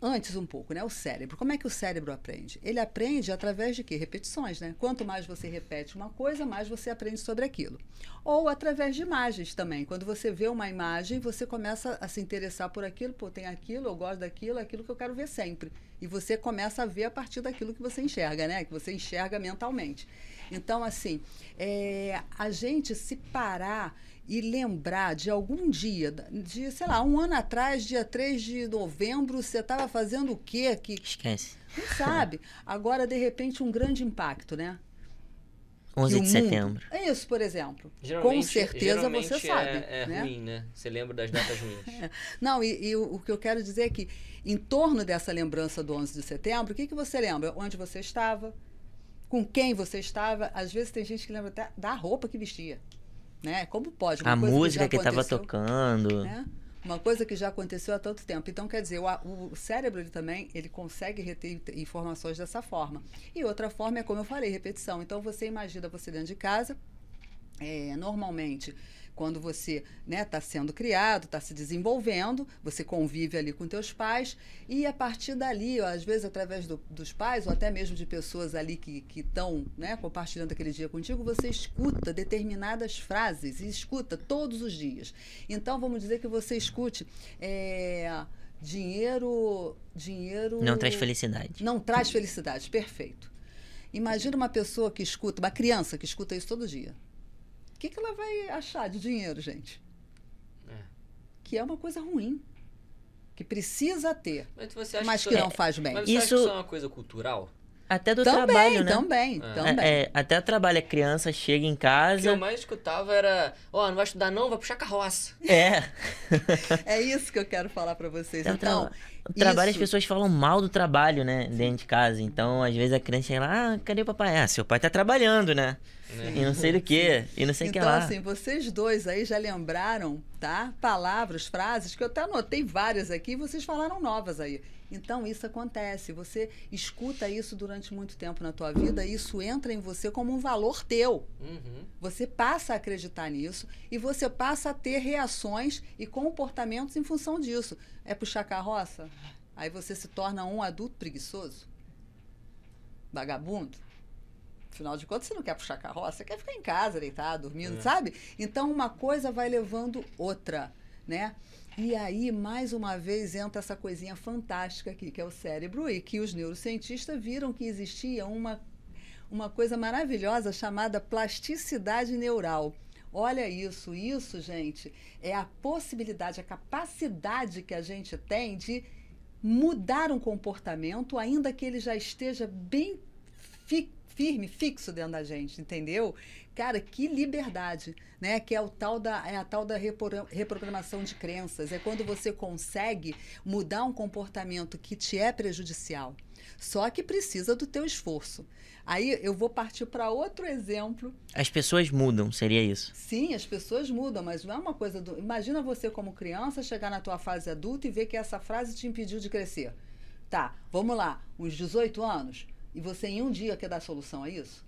Antes um pouco, né? O cérebro. Como é que o cérebro aprende? Ele aprende através de quê? Repetições, né? Quanto mais você repete uma coisa, mais você aprende sobre aquilo. Ou através de imagens também. Quando você vê uma imagem, você começa a se interessar por aquilo, pô, tem aquilo, eu gosto daquilo, aquilo que eu quero ver sempre. E você começa a ver a partir daquilo que você enxerga, né? Que você enxerga mentalmente. Então, assim, é, a gente se parar e lembrar de algum dia, de, sei lá, um ano atrás, dia 3 de novembro, você estava fazendo o quê? Que Esquece. não sabe. Agora, de repente, um grande impacto, né? 11 Que de mundo- setembro. É isso, por exemplo. Com Geralmente- certeza geralmente você sabe. É, é né? ruim, né? Você lembra das datas ruins. [LAUGHS] Não, e, e o, o que eu quero dizer é que, em torno dessa lembrança do 11 de setembro, o que, que você lembra? Onde você estava, com quem você estava. Às vezes tem gente que lembra até da roupa que vestia. Né? Como pode? Uma A música que estava tocando. né? Uma coisa que já aconteceu há tanto tempo. Então, quer dizer, o, o cérebro ele também ele consegue reter in- informações dessa forma. E outra forma é, como eu falei, repetição. Então, você imagina você dentro de casa, é, normalmente, quando você está sendo criado, está se desenvolvendo, você convive ali com teus pais, e a partir dali, ó, às vezes através do- dos pais, ou até mesmo de pessoas ali que estão né, compartilhando aquele dia contigo, você escuta determinadas frases, e escuta todos os dias. Então, vamos dizer que você escute é, dinheiro. Dinheiro. Não traz felicidade. Não traz felicidade, perfeito. Imagina uma pessoa que escuta, uma criança que escuta isso todo dia. O que, que ela vai achar de dinheiro, gente? É. Que é uma coisa ruim. Que precisa ter, Mas você acha mas que que não faz bem. mas você acha Isso- que isso é uma coisa cultural? Até do também, trabalho, né? também, É. também. É, é, até o trabalho, a criança chega em O que eu casa. mais escutava era, ó, não vai estudar não, vai puxar carroça. [LAUGHS] É. É isso que eu quero falar para vocês. Até o Então, tra- o trabalho, as isso- pessoas falam mal do trabalho, né? Dentro de casa. Então, às vezes a criança chega lá, ah, cadê o papai? Ah, seu pai tá trabalhando, né? Né? E não sei do que, e não sei o que então, lá. assim, vocês dois aí já lembraram, tá? Palavras, frases, que eu até anotei várias aqui e vocês falaram novas aí. Então, isso acontece. Você escuta isso durante muito tempo na tua vida e isso entra em você como um valor teu. Uhum. Você passa a acreditar nisso e você passa a ter reações e comportamentos em função disso. É puxar carroça? Aí você se torna um adulto preguiçoso? Vagabundo? Afinal de contas, você não quer puxar carroça, você quer ficar em casa, deitado, dormindo, É. sabe? Então, uma coisa vai levando outra, né? E aí, mais uma vez, entra essa coisinha fantástica aqui, que é o cérebro, e que os neurocientistas viram que existia uma uma coisa maravilhosa chamada plasticidade neural. Olha isso, isso, gente, é a possibilidade, a capacidade que a gente tem de mudar um comportamento, ainda que ele já esteja bem fi- firme, fixo dentro da gente, entendeu? Cara, que liberdade, né? Que é o tal da é a tal da repro- reprogramação de crenças, é quando você consegue mudar um comportamento que te é prejudicial. Só que precisa do teu esforço. Aí eu vou partir para outro exemplo As pessoas mudam, seria isso. Sim, as pessoas mudam, mas não é uma coisa do. Imagina você como criança chegar na tua fase adulta e ver que essa frase te impediu de crescer. Tá, vamos lá, uns 18 anos, e você em um dia quer dar solução a isso?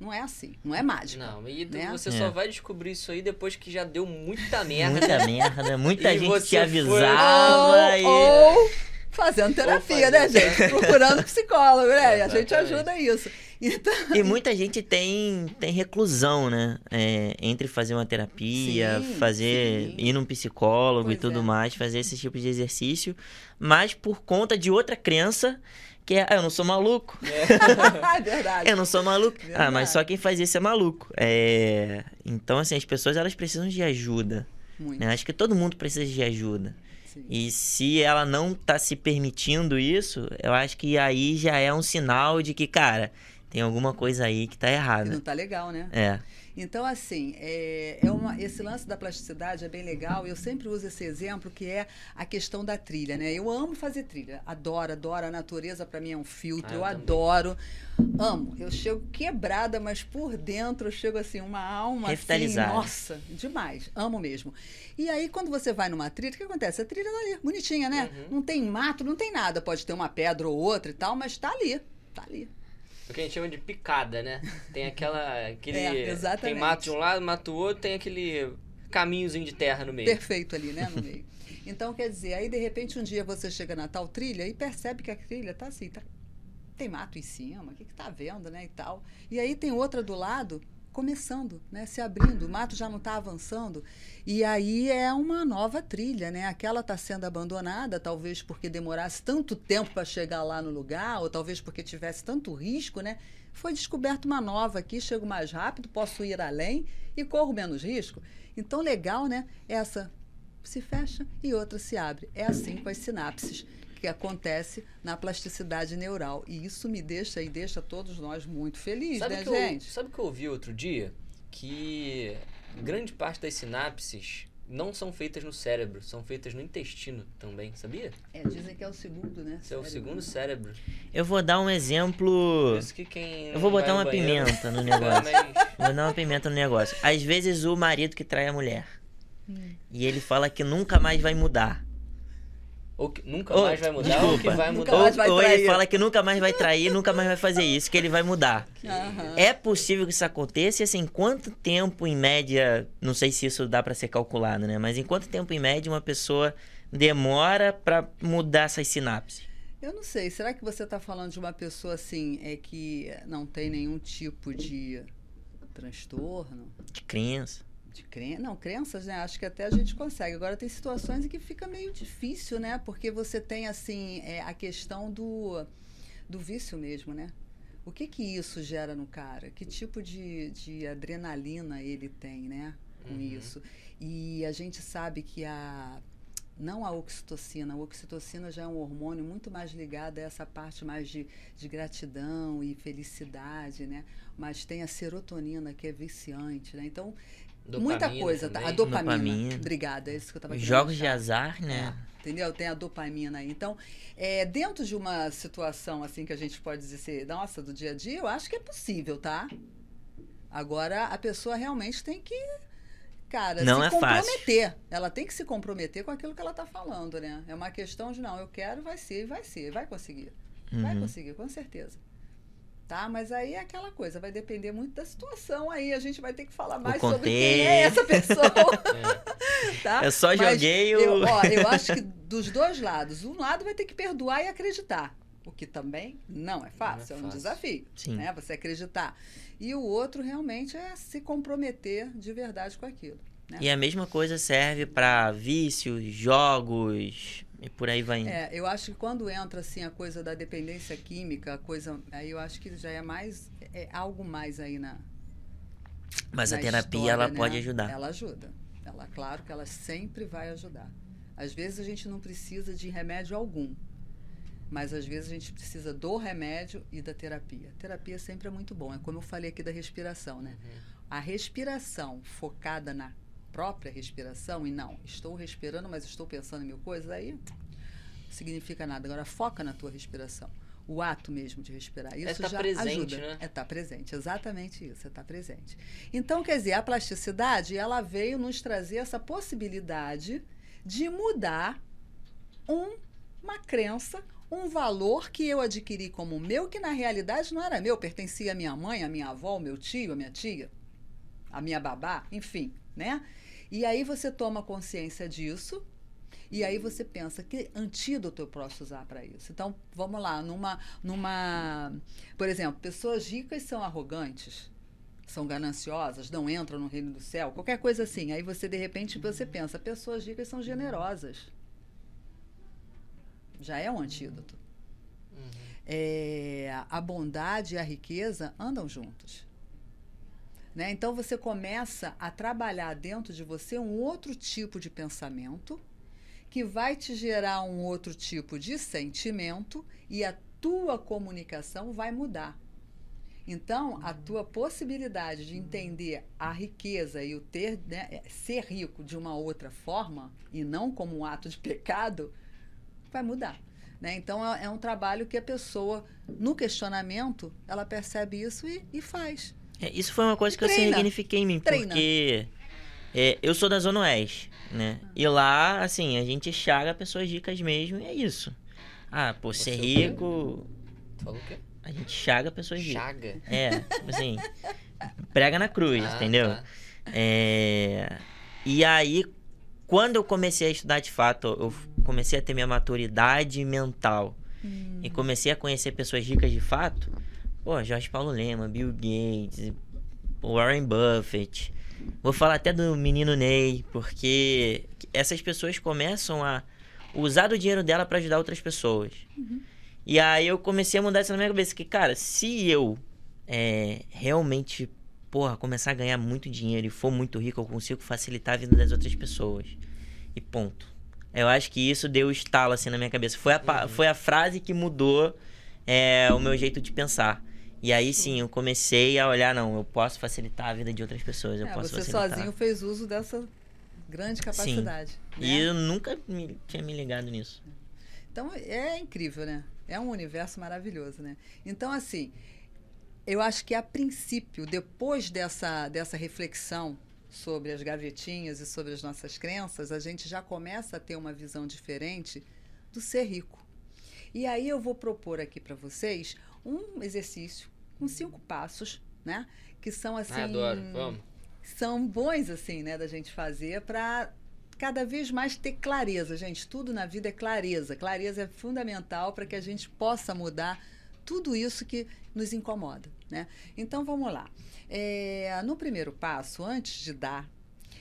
Não é assim, não é mágica. Não, e né? você É. só vai descobrir isso aí depois que já deu muita [LAUGHS] merda. Muita merda, muita E gente te foi- avisava e... ou, ou fazendo terapia, né, fazendo gente? Procurando [LAUGHS] psicólogo, né? E a gente ajuda isso. Então, E muita gente tem, tem reclusão, né? É, entre fazer uma terapia, Sim, fazer sim. ir num psicólogo Pois e tudo é. mais, fazer esse tipo de exercício, mas por conta de outra crença que é, ah, eu não sou maluco. [LAUGHS] é verdade. Eu não sou maluco. Ah, Verdade. mas só quem faz isso é maluco. É... Então, assim, as pessoas elas precisam de ajuda. Muito. né? Acho que todo mundo precisa de ajuda. sim. E se ela não tá se permitindo isso, eu acho que aí já é um sinal de que, cara, tem alguma coisa aí que tá E errada. não tá legal, né? É. Então, assim, é, é uma, esse lance da plasticidade é bem legal. Eu sempre uso esse exemplo que é a questão da trilha, né? Eu amo fazer trilha, adoro, adoro. A natureza para mim é um filtro, Ah, eu eu adoro. Amo. Eu chego quebrada, mas por dentro eu chego assim, uma alma assim, nossa, demais. Amo mesmo. E aí, quando você vai numa trilha, o que acontece? A trilha tá ali, bonitinha, né? Uhum. Não tem mato, não tem nada. Pode ter uma pedra ou outra e tal, mas tá ali. Tá ali. O que a gente chama de picada, né? Tem aquela. [LAUGHS] Aquele, É, exatamente. Tem mato de um lado, mato do outro, tem aquele caminhozinho de terra no meio. perfeito ali, né, no [LAUGHS] meio. Então, quer dizer, aí de repente um dia você chega na tal trilha e percebe que a trilha tá assim, tá, tem mato em cima, o que que tá vendo, né, e tal. E aí tem outra do lado começando, né, se abrindo, o mato já não está avançando, e aí é uma nova trilha, né? Aquela está sendo abandonada, talvez porque demorasse tanto tempo para chegar lá no lugar, ou talvez porque tivesse tanto risco, né? Foi descoberta uma nova aqui, chego mais rápido, posso ir além e corro menos risco. Então, legal, né? Essa se fecha e outra se abre. É assim com as sinapses que acontece na plasticidade neural. E isso me deixa e deixa todos nós muito felizes, Sabe né, que eu, gente? sabe que eu ouvi outro dia? Que grande parte das sinapses não são feitas no cérebro, são feitas no intestino também, sabia? É, dizem que é o segundo, né? Esse é o cérebro, segundo né? cérebro. Eu vou dar um exemplo. Isso que quem. Eu vou botar uma banheiro- pimenta no [LAUGHS] negócio. Vou dar uma pimenta no negócio. Às vezes o marido que trai a mulher. Hum. E ele fala que nunca mais vai mudar. Ou que nunca mais vai mudar, ou que desculpa. vai Nunca mudar. mais vai ou ele trair. fala que nunca mais vai trair, nunca mais vai fazer isso, que ele vai mudar. Aham. É possível que isso aconteça e assim, quanto tempo em média, não sei se isso dá pra ser calculado, né? Mas em quanto tempo em média uma pessoa demora pra mudar essas sinapses? Eu não sei, será que você está falando de uma pessoa assim, é que não tem nenhum tipo de transtorno? De criança? De cren... Não, crenças, né? Acho que até a gente consegue. Agora tem situações em que fica meio difícil, né? Porque você tem, assim, é, a questão do, do vício mesmo, né? O que que isso gera no cara? Que tipo de, de adrenalina ele tem, né? Com Uhum. isso. E a gente sabe que a não a oxitocina, a oxitocina já é um hormônio muito mais ligado a essa parte mais de, de gratidão e felicidade, né? Mas tem a serotonina que é viciante, né? Então muita Dopamina coisa, tá? A também. dopamina. Dopamina. Obrigada, é isso que eu querendo jogos de azar, né? É, entendeu? Tem a dopamina aí. Então, é, dentro de uma situação assim que a gente pode dizer, nossa, do dia a dia, eu acho que é possível, tá? Agora, a pessoa realmente tem que, cara, Não se é fácil. comprometer. Ela tem que se comprometer com aquilo que ela está falando, né? É uma questão de, não, eu quero, vai ser, vai ser, vai conseguir. Vai Uhum. conseguir, com certeza. Tá? Mas aí é aquela coisa, vai depender muito da situação aí. A gente vai ter que falar mais sobre quem é essa pessoa. [LAUGHS] tá? Eu só Mas joguei o. Eu, ó, [LAUGHS] eu acho que dos dois lados. Um lado vai ter que perdoar e acreditar. O que também não é fácil, é, um fácil. desafio. Sim. Né? Você acreditar. E o outro realmente é se comprometer de verdade com aquilo. Né? E a mesma coisa serve pra vícios, jogos e por aí vai indo. É, eu acho que quando entra assim a coisa da dependência química, a coisa, aí eu acho que já é mais é algo mais aí na Mas a na terapia história, ela né? pode ajudar. Ela ajuda. Ela, claro que ela sempre vai ajudar. Às vezes a gente não precisa de remédio algum, mas às vezes a gente precisa do remédio e da terapia. terapia sempre é muito bom. É como eu falei aqui da respiração, né? A respiração focada na própria respiração e não, estou respirando, mas estou pensando em mil coisas, aí não significa nada. Agora foca na tua respiração. O ato mesmo de respirar. Isso tá já presente, ajuda. né? É estar presente, exatamente isso, é estar presente. Então, quer dizer, a plasticidade, ela veio nos trazer essa possibilidade de mudar um- uma crença, um valor que eu adquiri como meu, que na realidade não era meu, pertencia à minha mãe, à minha avó, ao meu tio, à minha tia, à minha babá, enfim, né? E aí você toma consciência disso e aí você pensa que antídoto eu posso usar para isso. Então, vamos lá, numa numa, por exemplo, pessoas ricas são arrogantes, são gananciosas, não entram no reino do céu, qualquer coisa assim. Aí você de repente você pensa, pessoas ricas são generosas. Já é um antídoto. É, a bondade e a riqueza andam juntos. Né? Então você começa a trabalhar dentro de você um outro tipo de pensamento que vai te gerar um outro tipo de sentimento e a tua comunicação vai mudar. Então, a tua possibilidade de entender a riqueza e o ter, né, é, ser rico de uma outra forma e não como um ato de pecado, vai mudar. Né? Então, é, é um trabalho que a pessoa, no questionamento, ela percebe isso e, e faz. É, isso foi uma coisa que Treina. eu signifiquei em mim, Treina. porque é, eu sou da Zona Oeste, né? E lá, assim, a gente chaga pessoas ricas mesmo e é isso. Ah, pô, ser é rico, Tu falou o quê? a gente chaga pessoas ricas. Chaga. É, tipo assim, prega na cruz, Ah, entendeu? tá. É, E aí, quando eu comecei a estudar de fato, eu comecei a ter minha maturidade mental e comecei a conhecer pessoas ricas de fato, pô, Jorge Paulo Lema, Bill Gates, Warren Buffett. Vou falar até do menino Ney, porque essas pessoas começam a usar do dinheiro dela para ajudar outras pessoas. E aí eu comecei a mudar isso na minha cabeça, que, cara, se eu é, realmente, porra, começar a ganhar muito dinheiro e for muito rico, eu consigo facilitar a vida das outras pessoas. E ponto. Eu acho que isso deu estalo assim na minha cabeça. Foi a, pa- foi a frase que mudou é, o meu jeito de pensar. E aí sim, eu comecei a olhar, não, eu posso facilitar a vida de outras pessoas, eu É, posso você facilitar. sozinho fez uso dessa grande capacidade. né? E eu nunca me- tinha me ligado nisso. Então é incrível, né? É um universo maravilhoso, né? Então, assim, eu acho que a princípio, depois dessa, dessa reflexão sobre as gavetinhas e sobre as nossas crenças, a gente já começa a ter uma visão diferente do ser rico. E aí eu vou propor aqui para vocês um exercício com cinco passos, né? Que são assim Ah, adoro. Vamos. são bons assim, né, da gente fazer para cada vez mais ter clareza, gente. Tudo na vida é clareza. Clareza é fundamental para que a gente possa mudar tudo isso que nos incomoda, né? Então vamos lá. É, no primeiro passo, antes de dar,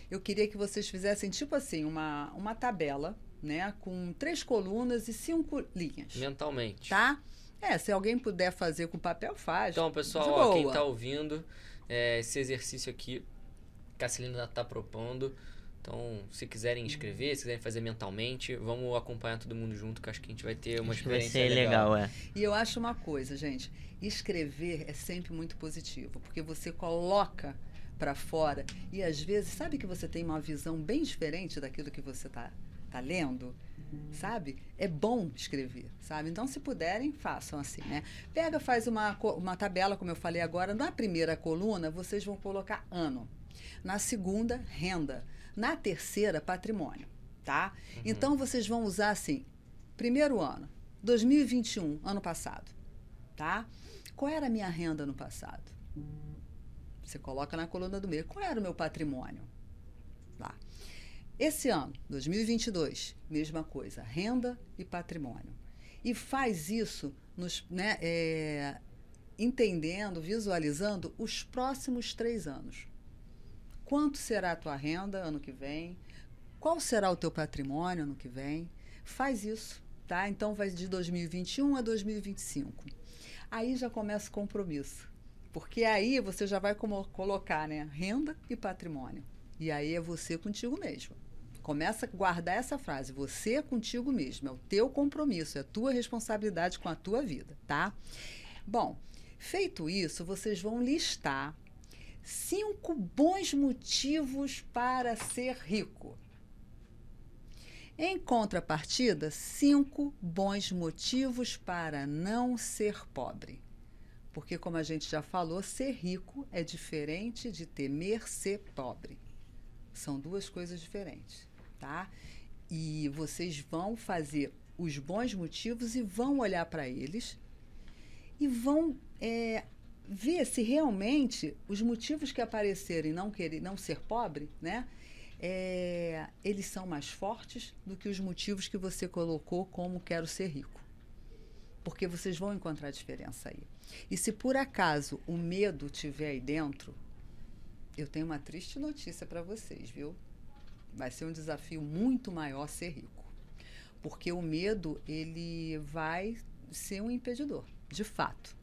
eu queria que vocês fizessem tipo assim uma uma tabela, né, com três colunas e cinco linhas, Mentalmente. tá? É, se alguém puder fazer com papel, faz. Então, pessoal, ó, quem boa. tá ouvindo, é, esse exercício aqui que a Celina tá propondo. Então, se quiserem escrever, se quiserem fazer mentalmente, vamos acompanhar todo mundo junto, que acho que a gente vai ter uma que vai experiência ser legal. legal, é. E eu acho uma coisa, gente, escrever é sempre muito positivo, porque você coloca para fora e às vezes sabe que você tem uma visão bem diferente daquilo que você tá tá lendo, sabe? É bom escrever, sabe? Então, se puderem, façam assim, né? Pega, faz uma uma tabela, como eu falei agora, na primeira coluna vocês vão colocar ano, na segunda renda, na terceira patrimônio, tá? Então vocês vão usar assim, primeiro ano, 2021, ano passado, tá? Qual era a minha renda no passado? Você coloca na coluna do meio. Qual era o meu patrimônio? Lá. Esse ano, 2022, mesma coisa, renda e patrimônio. E faz isso nos, né, é, entendendo, visualizando os próximos três anos. Quanto será a tua renda ano que vem? Qual será o teu patrimônio ano que vem? Faz isso, tá? Então vai de 2021 a 2025. Aí já começa o compromisso. Porque aí você já vai colocar, né, renda e patrimônio. E aí é você contigo mesmo. Começa a guardar essa frase, você é contigo mesmo, é o teu compromisso, é a tua responsabilidade com a tua vida, tá? Bom, feito isso, vocês vão listar cinco bons motivos para ser rico. Em contrapartida, cinco bons motivos para não ser pobre. Porque, como a gente já falou, ser rico é diferente de temer ser pobre. São duas coisas diferentes, tá? E vocês vão fazer os bons motivos e vão olhar para eles e vão é, ver se realmente os motivos que aparecerem não querer não ser pobre, né? é, eles são mais fortes do que os motivos que você colocou como quero ser rico. Porque vocês vão encontrar diferença aí. E se por acaso o medo tiver aí dentro, eu tenho uma triste notícia para vocês, viu? Vai ser um desafio muito maior ser rico. Porque o medo, ele vai ser um impedidor, de fato,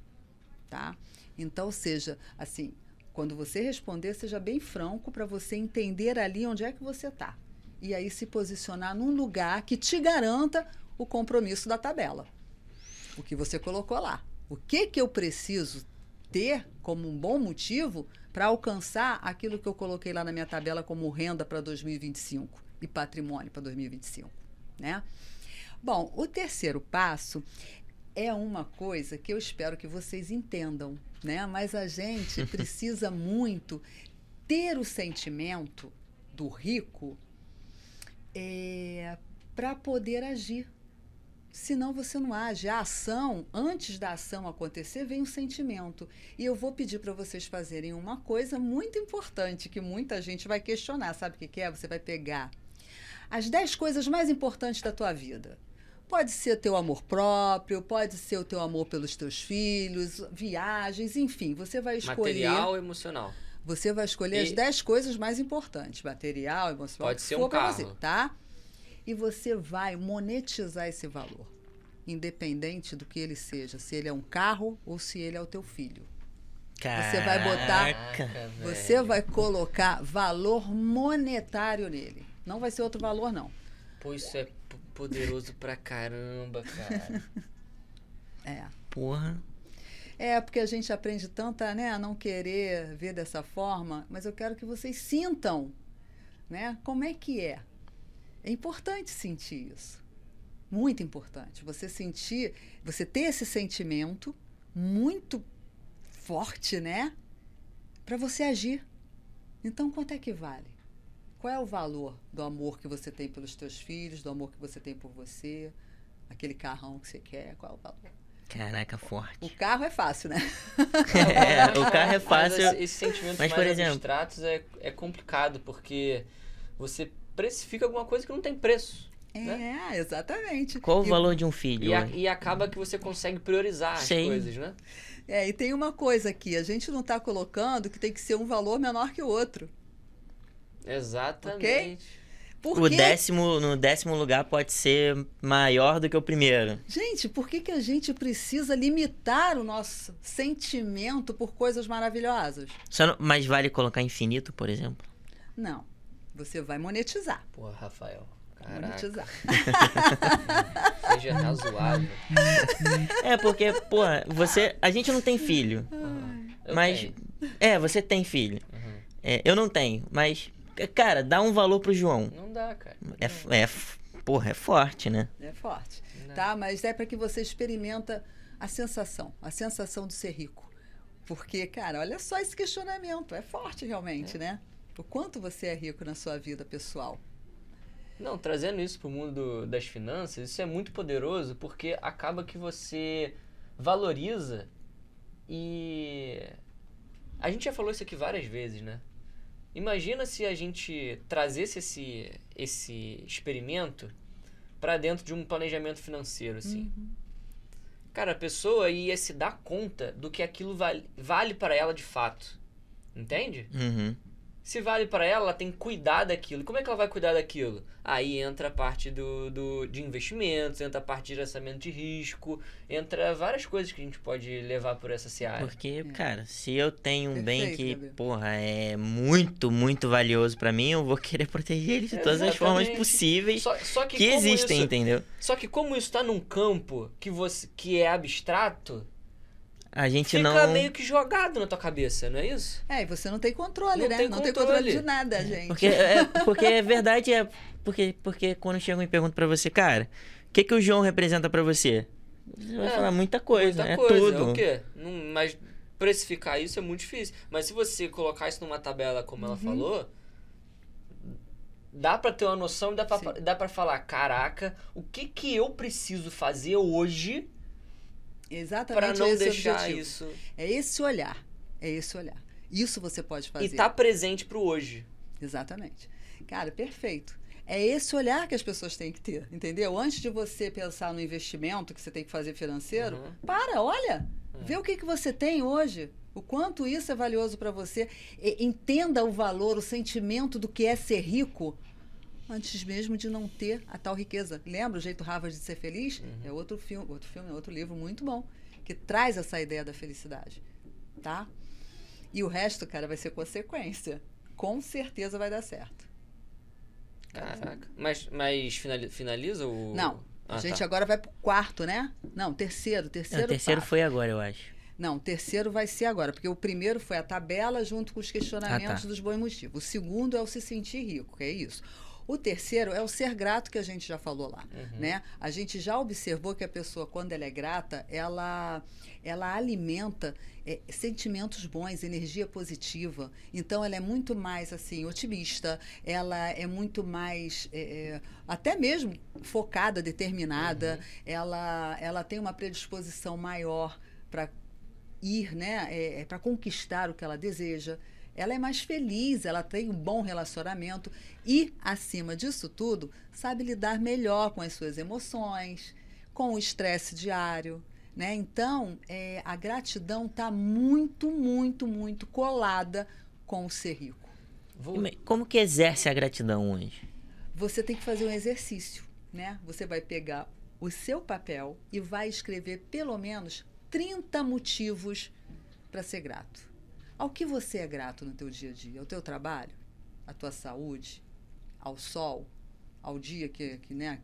tá? Então, seja assim, quando você responder, seja bem franco para você entender ali onde é que você está. E aí se posicionar num lugar que te garanta o compromisso da tabela. O que você colocou lá. O que que eu preciso ter como um bom motivo para alcançar aquilo que eu coloquei lá na minha tabela como renda para 2025 e patrimônio para 2025, né? Bom, o terceiro passo é uma coisa que eu espero que vocês entendam, né? Mas a gente [LAUGHS] precisa muito ter o sentimento do rico é, para poder agir. Senão você não age. A ação, antes da ação acontecer, vem o sentimento. E eu vou pedir para vocês fazerem uma coisa muito importante que muita gente vai questionar. Sabe o que, que é? Você vai pegar as 10 coisas mais importantes da tua vida. Pode ser teu amor próprio, pode ser o teu amor pelos teus filhos, viagens, enfim, você vai escolher. Material ou emocional? Você vai escolher E- as 10 coisas mais importantes, material, emocional, Pode ser um carro. você, tá? E você vai monetizar esse valor, independente do que ele seja, se ele é um carro ou se ele é o teu filho. Você vai botar- Caraca. Você velho. vai colocar valor monetário nele. Não vai ser outro valor, não. Pô, isso é poderoso pra caramba, cara. [LAUGHS] É. Porra. É, porque a gente aprende tanto a, né, a não querer ver dessa forma, mas eu quero que vocês sintam, né? Como é que é? É importante sentir isso. Muito importante. Você sentir, você ter esse sentimento muito forte, né? Para você agir. Então, quanto é que vale? Qual é o valor do amor que você tem pelos teus filhos, do amor que você tem por você, aquele carrão que você quer? Qual é o valor? Caraca, O forte. carro é fácil, né? [LAUGHS] É, o carro é Mas fácil. esse- esses sentimentos Mas, mais por exemplo- abstratos é, é complicado, porque você precifica alguma coisa que não tem preço. né? É, exatamente. Qual o E- valor de um filho? E, a- e acaba que você consegue priorizar as Sim. coisas, né? É, e tem uma coisa aqui, a gente não está colocando que tem que ser um valor menor que o outro. Exatamente. Por O quê? décimo, no décimo lugar pode ser maior do que o primeiro. Gente, por que, que a gente precisa limitar o nosso sentimento por coisas maravilhosas? Não- mas vale colocar infinito, por exemplo? Não. Você vai monetizar. Porra, Rafael. Caraca, Monetizar. [LAUGHS] tá zoado. É, porque, pô, você. A gente não tem filho. Eu mas. tenho. É, você tem filho. Uhum. É, eu não tenho, mas. Cara, dá um valor pro João. Não dá, cara. É, é, porra, é forte, né? É forte. Não. Tá? Mas é para que você experimenta a sensação, a sensação de ser rico. Porque, cara, olha só esse questionamento. É forte realmente, né? O quanto você é rico na sua vida pessoal. Não, trazendo isso pro mundo do- das finanças, isso é muito poderoso porque acaba que você valoriza e. A gente já falou isso aqui várias vezes, né? Imagina se a gente trazesse esse, esse experimento para dentro de um planejamento financeiro, assim. Cara, a pessoa ia se dar conta do que aquilo vale, vale para ela de fato. Entende? Uhum. Se vale para ela, ela tem que cuidar daquilo. E como é que ela vai cuidar daquilo? Aí entra a parte do, do, de investimentos, entra a parte de gerenciamento de risco, entra várias coisas que a gente pode levar por essa seara. Porque, cara, se eu tenho um bem É. Perfeito, que, Gabriel. porra, é muito, muito valioso pra mim, eu vou querer proteger ele de todas as formas possíveis Só, só que, que existem, isso, entendeu? Só que como isso tá num campo que, você, que é abstrato, A gente fica não. meio que jogado na tua cabeça, não é isso? É, e você não tem controle, Não né? tem não tem controle controle. de nada, gente. Porque é, porque é verdade, é. Porque, porque quando chegam e perguntam pra você, cara, o que, que o João representa pra você? Você vai É, falar muita coisa, Muita é coisa, tudo. é o quê? Não- mas precificar isso é muito difícil. Mas se você colocar isso numa tabela como Uhum. ela falou, dá pra ter uma noção e dá pra, Sim. dá pra falar, caraca, o que que eu preciso fazer hoje Exatamente não esse é o deixar isso É esse olhar. É esse olhar. Isso você pode fazer. e tá presente pro hoje. Exatamente. Cara, perfeito. É esse olhar que as pessoas têm que ter, entendeu? Antes de você pensar no investimento que você tem que fazer financeiro, Uhum. para, olha, É. vê o que, que você tem hoje, o quanto isso é valioso para você. E- entenda o valor, o sentimento do que é ser rico antes mesmo de não ter a tal riqueza. Lembra o jeito Harvard de ser feliz? Uhum. É outro filme, outro filme, é outro livro muito bom que traz essa ideia da felicidade, tá? E o resto, cara, vai ser consequência. Com certeza vai dar certo. Caraca. Mas, mas finali- finaliza o. Não. A Ah, gente tá. agora vai pro quarto, né? Não, terceiro, terceiro. Não, o terceiro passo. foi agora, eu acho. Não, o terceiro vai ser agora, porque o primeiro foi a tabela junto com os questionamentos Ah, tá. dos bons motivos. O segundo é o se sentir rico, que é isso. O terceiro é o ser grato que a gente já falou lá, né? A gente já observou que a pessoa quando ela é grata, ela ela alimenta é, sentimentos bons, energia positiva. Então ela é muito mais assim otimista, ela é muito mais é, é, até mesmo focada, determinada. Ela ela tem uma predisposição maior para ir, né, é, para conquistar o que ela deseja. Ela é mais feliz, ela tem um bom relacionamento e, acima disso tudo, sabe lidar melhor com as suas emoções, com o estresse diário. Né? Então, é, a gratidão está muito, muito, muito colada com o ser rico. Vou- Como que exerce a gratidão hoje? Você tem que fazer um exercício. Né? Você vai pegar o seu papel e vai escrever pelo menos 30 motivos para ser grato. Ao que você é grato no teu dia a dia? Ao teu trabalho? À tua saúde? Ao sol? Ao dia que, que, né,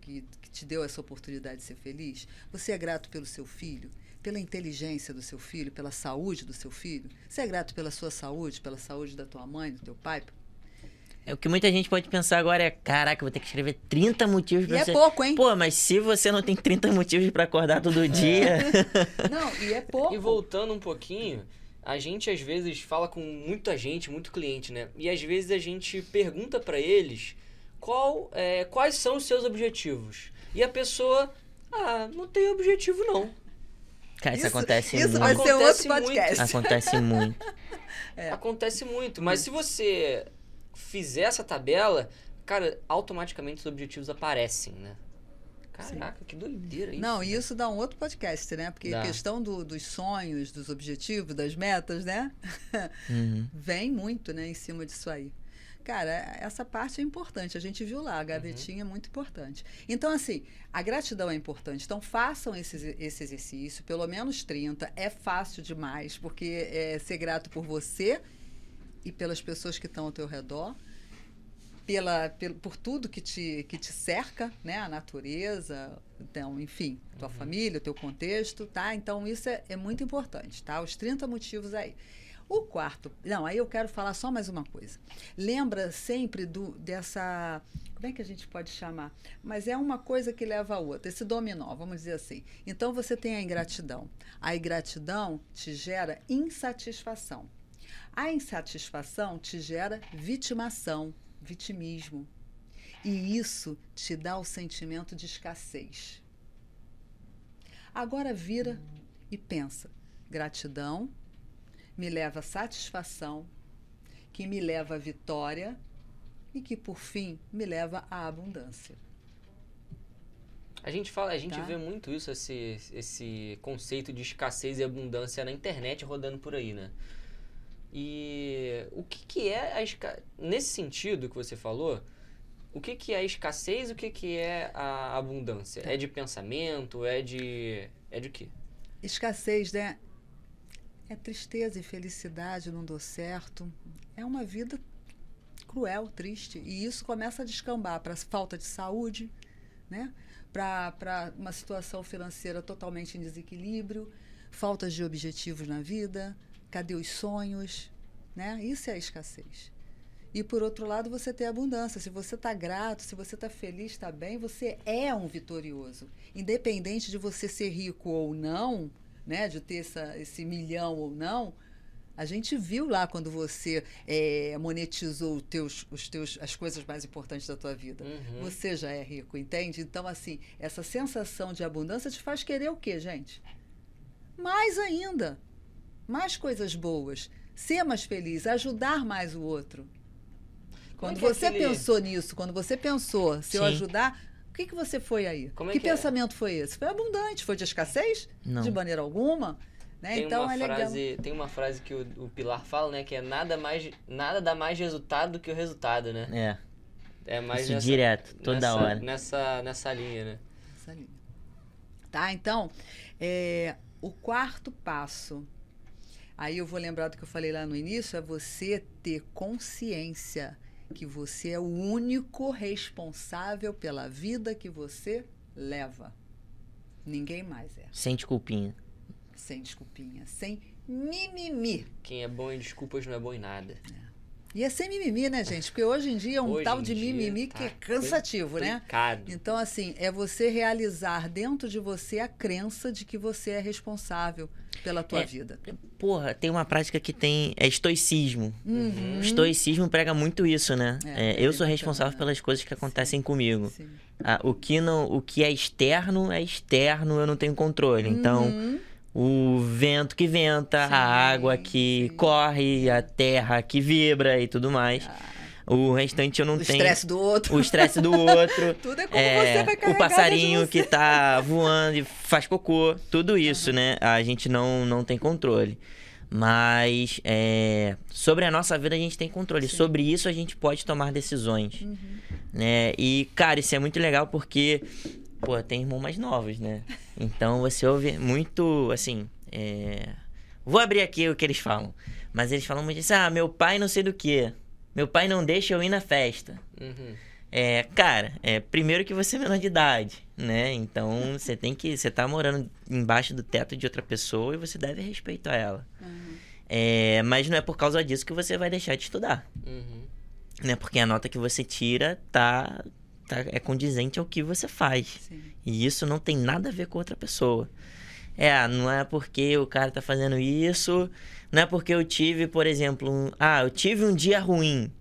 que, que, te deu essa oportunidade de ser feliz? Você é grato pelo seu filho? Pela inteligência do seu filho? Pela saúde do seu filho? Você é grato pela sua saúde? Pela saúde da tua mãe, do teu pai? É, o que muita gente pode pensar agora é, caraca, eu vou ter que escrever 30 motivos E pra é você... pouco, hein? Pô, mas se você não tem 30 motivos pra acordar todo [LAUGHS] dia... Não, e é [LAUGHS] pouco. E voltando um pouquinho, a gente às vezes fala com muita gente, muito cliente, né? E às vezes a gente pergunta pra eles qual, é, quais são os seus objetivos. E a pessoa, ah, não tem objetivo não. Cara, isso, Isso- acontece isso muito. vai ser outro Acontece muito. podcast. Acontece muito. [LAUGHS] É. Acontece muito. Mas se você fizer essa tabela, cara, automaticamente os objetivos aparecem, né? Caraca, que doideira isso. Não, né? e isso dá um outro podcast, né? Porque Dá. a questão do- dos sonhos, dos objetivos, das metas, né? [LAUGHS] Uhum. Vem muito, né, em cima disso aí. Cara, essa parte é importante. A gente viu lá, a gavetinha é muito importante. Então, assim, a gratidão é importante. Então, façam esse, esse exercício, pelo menos 30. É fácil demais, porque é ser grato por você e pelas pessoas que estão ao teu redor pela, pelo, por tudo que te, que te cerca, né? A natureza, então, enfim, tua família, o teu contexto, tá? Então, isso é, é muito importante, tá? Os 30 motivos aí. O quarto, não, aí eu quero falar só mais uma coisa. Lembra sempre do dessa, como é que a gente pode chamar? Mas é uma coisa que leva a outra, esse dominó, vamos dizer assim. Então você tem a ingratidão. A ingratidão te gera insatisfação. A insatisfação te gera vitimação, vitimismo. E isso te dá o sentimento de escassez. Agora vira e pensa: gratidão me leva a satisfação, que me leva à vitória e que, por fim, me leva à abundância. A gente fala, a gente Tá. vê muito isso, esse, esse conceito de escassez e abundância na internet rodando por aí, né? E o que, que é a escassez? Nesse sentido que você falou, o que, que é a escassez e o que, que é a abundância? É de pensamento? É de. É de quê? Escassez, né? É tristeza, infelicidade, não deu certo. É uma vida cruel, triste. E isso começa a descambar para falta de saúde, né? para uma situação financeira totalmente em desequilíbrio, faltas de objetivos na vida, cadê os sonhos? Né? Isso é a escassez. E por outro lado, você tem abundância. Se você está grato, se você está feliz, está bem, você é um vitorioso. Independente de você ser rico ou não, né, de ter essa, esse milhão ou não, a gente viu lá quando você é, monetizou teus, os teus, as coisas mais importantes da tua vida. Uhum. Você já é rico, entende? Então, assim, essa sensação de abundância te faz querer o quê, gente? Mais ainda. Mais coisas boas. Ser mais feliz, ajudar mais o outro. É Quando que é você aquele- pensou nisso, quando você pensou, se eu Sim. ajudar, o que, que você foi aí? Como é que, que é? pensamento foi esse? Foi abundante? Foi de escassez? Não. De maneira alguma? Né? Tem, então uma é legal. frase, tem uma frase que o, o Pilar fala, né? Que é nada, mais, nada dá mais resultado do que o resultado, né? É, É mais isso nessa, direto, toda nessa, hora. Nessa, nessa linha, né? Essa linha. Tá? Então, é, o quarto passo, aí eu vou lembrar do que eu falei lá no início, é você ter consciência que você é o único responsável pela vida que você leva. Ninguém mais é. Sente culpinha. Sem desculpinha, sem mimimi. Quem é bom em desculpas não é bom em nada. E é sem mimimi, né, gente? Porque hoje em dia é um Hoje tal de mimimi tá que é cansativo, né? complicado. Então, assim, é você realizar dentro de você a crença de que você é responsável pela tua É. vida. Porra, tem uma prática que tem. É estoicismo. Uhum. Estoicismo prega muito isso, né? É, É, eu sou responsável né? pelas coisas que acontecem comigo. Sim. Ah, o, que não, o que é externo é externo, eu não tenho controle. Então, Uhum. O vento que venta, Sim, a água que sim. corre, a terra que vibra e tudo mais. O restante eu não O tenho. estresse do outro. O estresse do outro. [LAUGHS] Tudo é como É, você vai carregar o passarinho que tá [LAUGHS] voando e faz cocô, tudo isso, né? A gente não, não tem controle. Mas é, sobre a nossa vida a gente tem controle. Sobre isso a gente pode tomar decisões. Uhum. Né? E, cara, isso é muito legal porque, pô, tem irmãos mais novos, né? [LAUGHS] Então você ouve muito, assim. é, Vou abrir aqui o que eles falam. Mas eles falam muito assim: ah, meu pai não sei do que. Meu pai não deixa eu ir na festa. Uhum. É, cara, é, primeiro que você é menor de idade, né? Então [LAUGHS] você tem que. Você tá morando embaixo do teto de outra pessoa e você deve respeito a ela. Uhum. É, mas não é por causa disso que você vai deixar de estudar, Uhum. né? Porque a nota que você tira tá, tá é condizente ao que você faz. Sim. E isso não tem nada a ver com outra pessoa. É, não é porque o cara tá fazendo isso, não é porque eu tive, por exemplo, um, ah, eu tive um dia ruim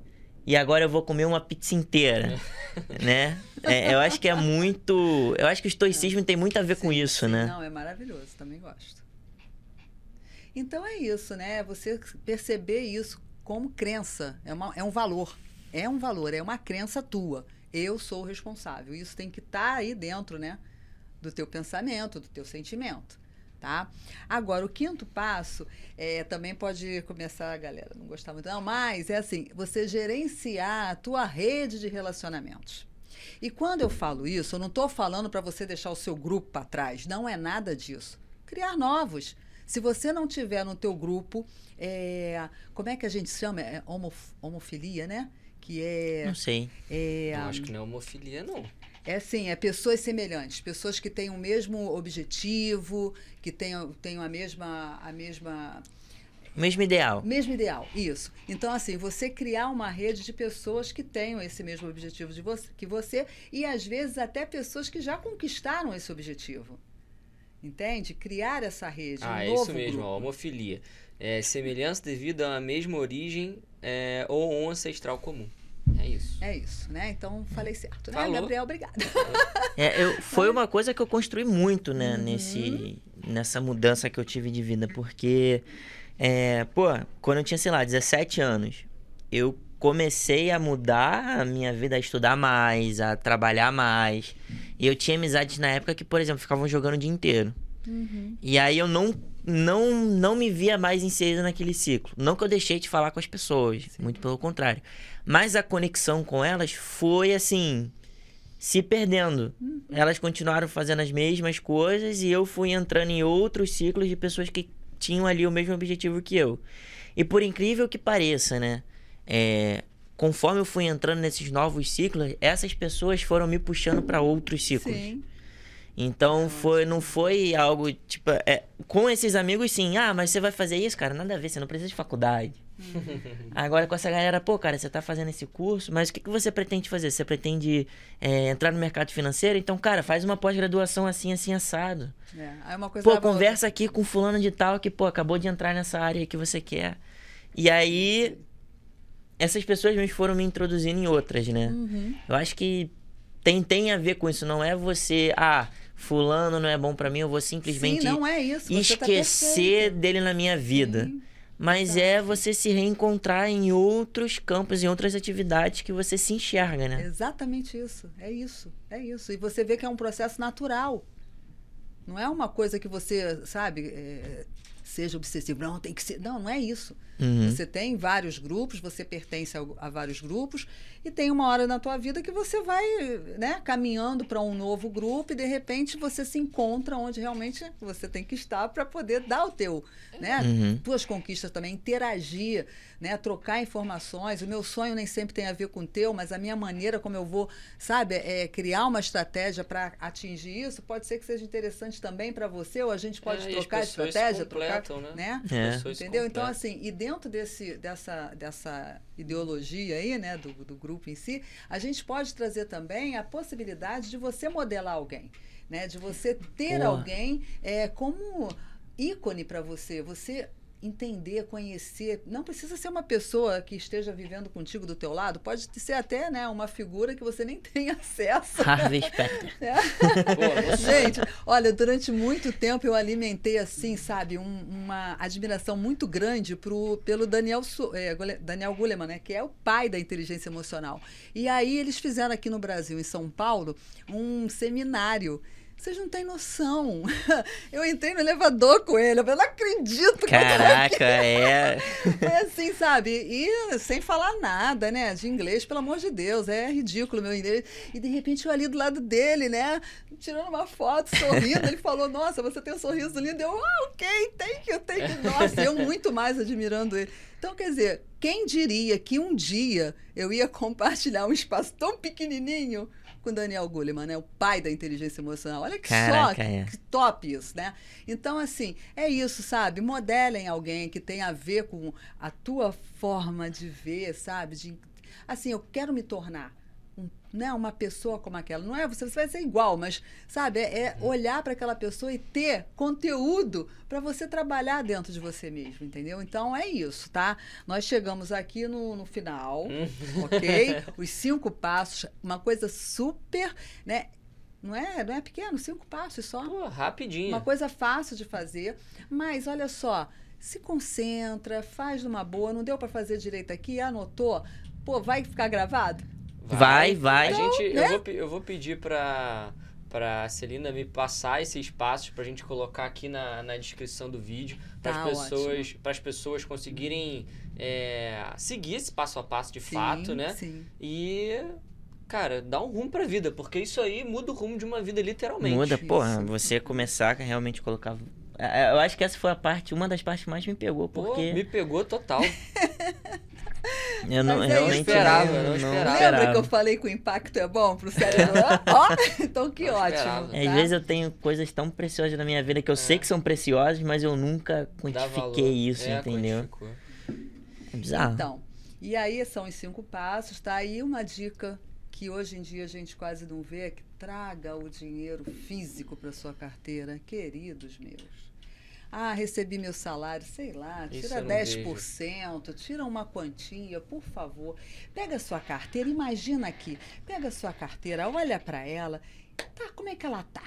e agora eu vou comer uma pizza inteira, [LAUGHS] né? É, eu acho que é muito, eu acho que o estoicismo tem muito a ver com Sim, isso, sim. né? Não, é maravilhoso, também gosto. Então é isso, né? Você perceber isso como crença, é, uma, é um valor. É um valor, é uma crença tua. Eu sou o responsável. Isso tem que estar aí dentro, né? Do teu pensamento, do teu sentimento. Tá? Agora, o quinto passo é, também pode começar, galera, não gostar muito, não, mas é assim: você gerenciar a tua rede de relacionamentos. E quando eu falo isso, eu não estou falando para você deixar o seu grupo para trás. Não é nada disso. Criar novos. Se você não tiver no teu grupo, é, como é que a gente chama? É homof- homofilia, né? Que é, Não sei. é, Eu acho que não é homofilia, não. é assim, é pessoas semelhantes, pessoas que têm o mesmo objetivo, que tenham, tenham a mesma, a mesma Mesmo ideal. mesmo ideal, isso. Então, assim, você criar uma rede de pessoas que tenham esse mesmo objetivo de você, que você, e às vezes até pessoas que já conquistaram esse objetivo. Entende? Criar essa rede. Ah, um é novo isso mesmo, grupo. ó, homofilia. É semelhança devido a uma mesma origem é, ou um ancestral comum. É isso. É isso, né? Então falei certo, né? Falou. Gabriel, obrigada. É, eu, [LAUGHS] foi uma coisa que eu construí muito, né, Uhum. nesse, nessa mudança que eu tive de vida, porque, é, pô, quando eu tinha, sei lá, 17 anos, eu comecei a mudar a minha vida, a estudar mais, a trabalhar mais. E eu tinha amizades na época que, por exemplo, ficavam jogando o dia inteiro. E aí eu não, não, não me via mais inserido naquele ciclo. Não que eu deixei de falar com as pessoas, muito pelo contrário. Mas a conexão com elas foi assim, se perdendo. Elas continuaram fazendo as mesmas coisas e eu fui entrando em outros ciclos de pessoas que tinham ali o mesmo objetivo que eu. E por incrível que pareça, né? é, conforme eu fui entrando nesses novos ciclos, essas pessoas foram me puxando para outros ciclos. Sim. Então foi, não foi algo tipo. é, com esses amigos, sim. Ah, mas você vai fazer isso, cara? Nada a ver, você não precisa de faculdade. Agora com essa galera, pô, cara, você tá fazendo esse curso, mas o que, que você pretende fazer? Você pretende é, entrar no mercado financeiro? Então, cara, faz uma pós-graduação assim, assim, assado. É. Aí uma coisa Pô, outra. conversa aqui com fulano de tal que, pô, acabou de entrar nessa área que você quer. E aí, essas pessoas mesmo foram me introduzindo em outras, né? Uhum. Eu acho que tem, tem a ver com isso. Não é você, ah, fulano não é bom pra mim, eu vou simplesmente Sim, não é isso. Tá esquecer perfeito. dele na minha vida. Sim. Mas é você se reencontrar em outros campos, em outras atividades que você se enxerga, né? Exatamente isso. É isso. É isso. E você vê que é um processo natural. Não é uma coisa que você, sabe, é, seja obsessivo. Não, tem que ser. Não, não é isso. Uhum. Você tem vários grupos, você pertence a, a, vários grupos e tem uma hora na tua vida que você vai né, caminhando para um novo grupo e de repente você se encontra onde realmente você tem que estar para poder dar o teu, né, Uhum. tuas conquistas também, interagir, né, trocar informações. O meu sonho nem sempre tem a ver com o teu, mas a minha maneira como eu vou, sabe, é, criar uma estratégia para atingir isso pode ser que seja interessante também para você ou a gente pode É, e as trocar estratégia, trocar, né? né? É. Entendeu? Então, assim, e dentro desse, dessa, dessa ideologia aí, né, do, do grupo em si, a gente pode trazer também a possibilidade de você modelar alguém, né? De você ter Boa. alguém é, como ícone para você. Você entender, conhecer, não precisa ser uma pessoa que esteja vivendo contigo do teu lado, pode ser até, né, uma figura que você nem [LAUGHS] tem acesso. Harvey Specter. Pô, você- [LAUGHS] Gente, olha, durante muito tempo eu alimentei, assim, sabe, um- uma admiração muito grande pro, pelo Daniel, é, Daniel Goleman, né, que é o pai da inteligência emocional. E aí eles fizeram aqui no Brasil, em São Paulo, um seminário. Vocês não têm noção. [LAUGHS] Eu entrei no elevador com ele. Eu não acredito que eu tô Caraca, é. foi [LAUGHS] assim, sabe? E sem falar nada, né? De inglês, pelo amor de Deus, é ridículo meu inglês. E de repente eu ali do lado dele, né? Tirando uma foto, sorrindo. Ele falou: Nossa, você tem um sorriso lindo. Eu, ah, ok, thank you, thank you. Nossa, eu muito mais admirando ele. Então, quer dizer, quem diria que um dia eu ia compartilhar um espaço tão pequenininho com Daniel Goleman, né? O pai da inteligência emocional. Olha que Caraca, só, é. que top isso, né? Então, assim, é isso, sabe? Modelem alguém que tem a ver com a tua forma de ver, sabe? De, assim, eu quero me tornar um, né, uma pessoa como aquela. Não é você, você vai ser igual, mas, sabe? É, é olhar para aquela pessoa e ter conteúdo para você trabalhar dentro de você mesmo, entendeu? Então, é isso, tá? Nós chegamos aqui no, no final, ok? [LAUGHS] Os cinco passos, uma coisa super, né? Não é, não é pequeno, cinco passos só. Pô, rapidinho. Uma coisa fácil de fazer, mas olha só, se concentra, faz numa boa, não deu para fazer direito aqui, anotou, pô, vai ficar gravado? Vai, vai. A gente, né? eu, vou, eu vou pedir pra, pra Celina me passar esses passos pra gente colocar aqui na, na descrição do vídeo. Para Tá, as pessoas, pras pessoas conseguirem é, seguir esse passo a passo de fato, Sim, né? Sim. E, cara, dá um rumo pra vida, porque isso aí muda o rumo de uma vida literalmente. Muda, porra, Isso. você começar a realmente colocar. É, Eu acho que essa foi a parte, uma das partes que mais me pegou, Pô, porque me pegou total. [LAUGHS] eu não é realmente esperava, não, não não esperava. Lembra que eu falei que o impacto é bom pro cérebro? [LAUGHS] Ó, então que Não ótimo. tá? Às vezes eu tenho coisas tão preciosas na minha vida que eu sei que são preciosas, mas eu nunca quantifiquei isso, É, entendeu? É bizarro. Então, e aí são os cinco passos, tá? aí uma dica que hoje em dia a gente quase não vê é que traga o dinheiro físico para sua carteira, queridos meus. Ah, recebi meu salário, sei lá, tira eu não 10%, tira uma quantia, por favor. Pega a sua carteira, imagina aqui, pega a sua carteira, olha para ela, tá, como é que ela tá?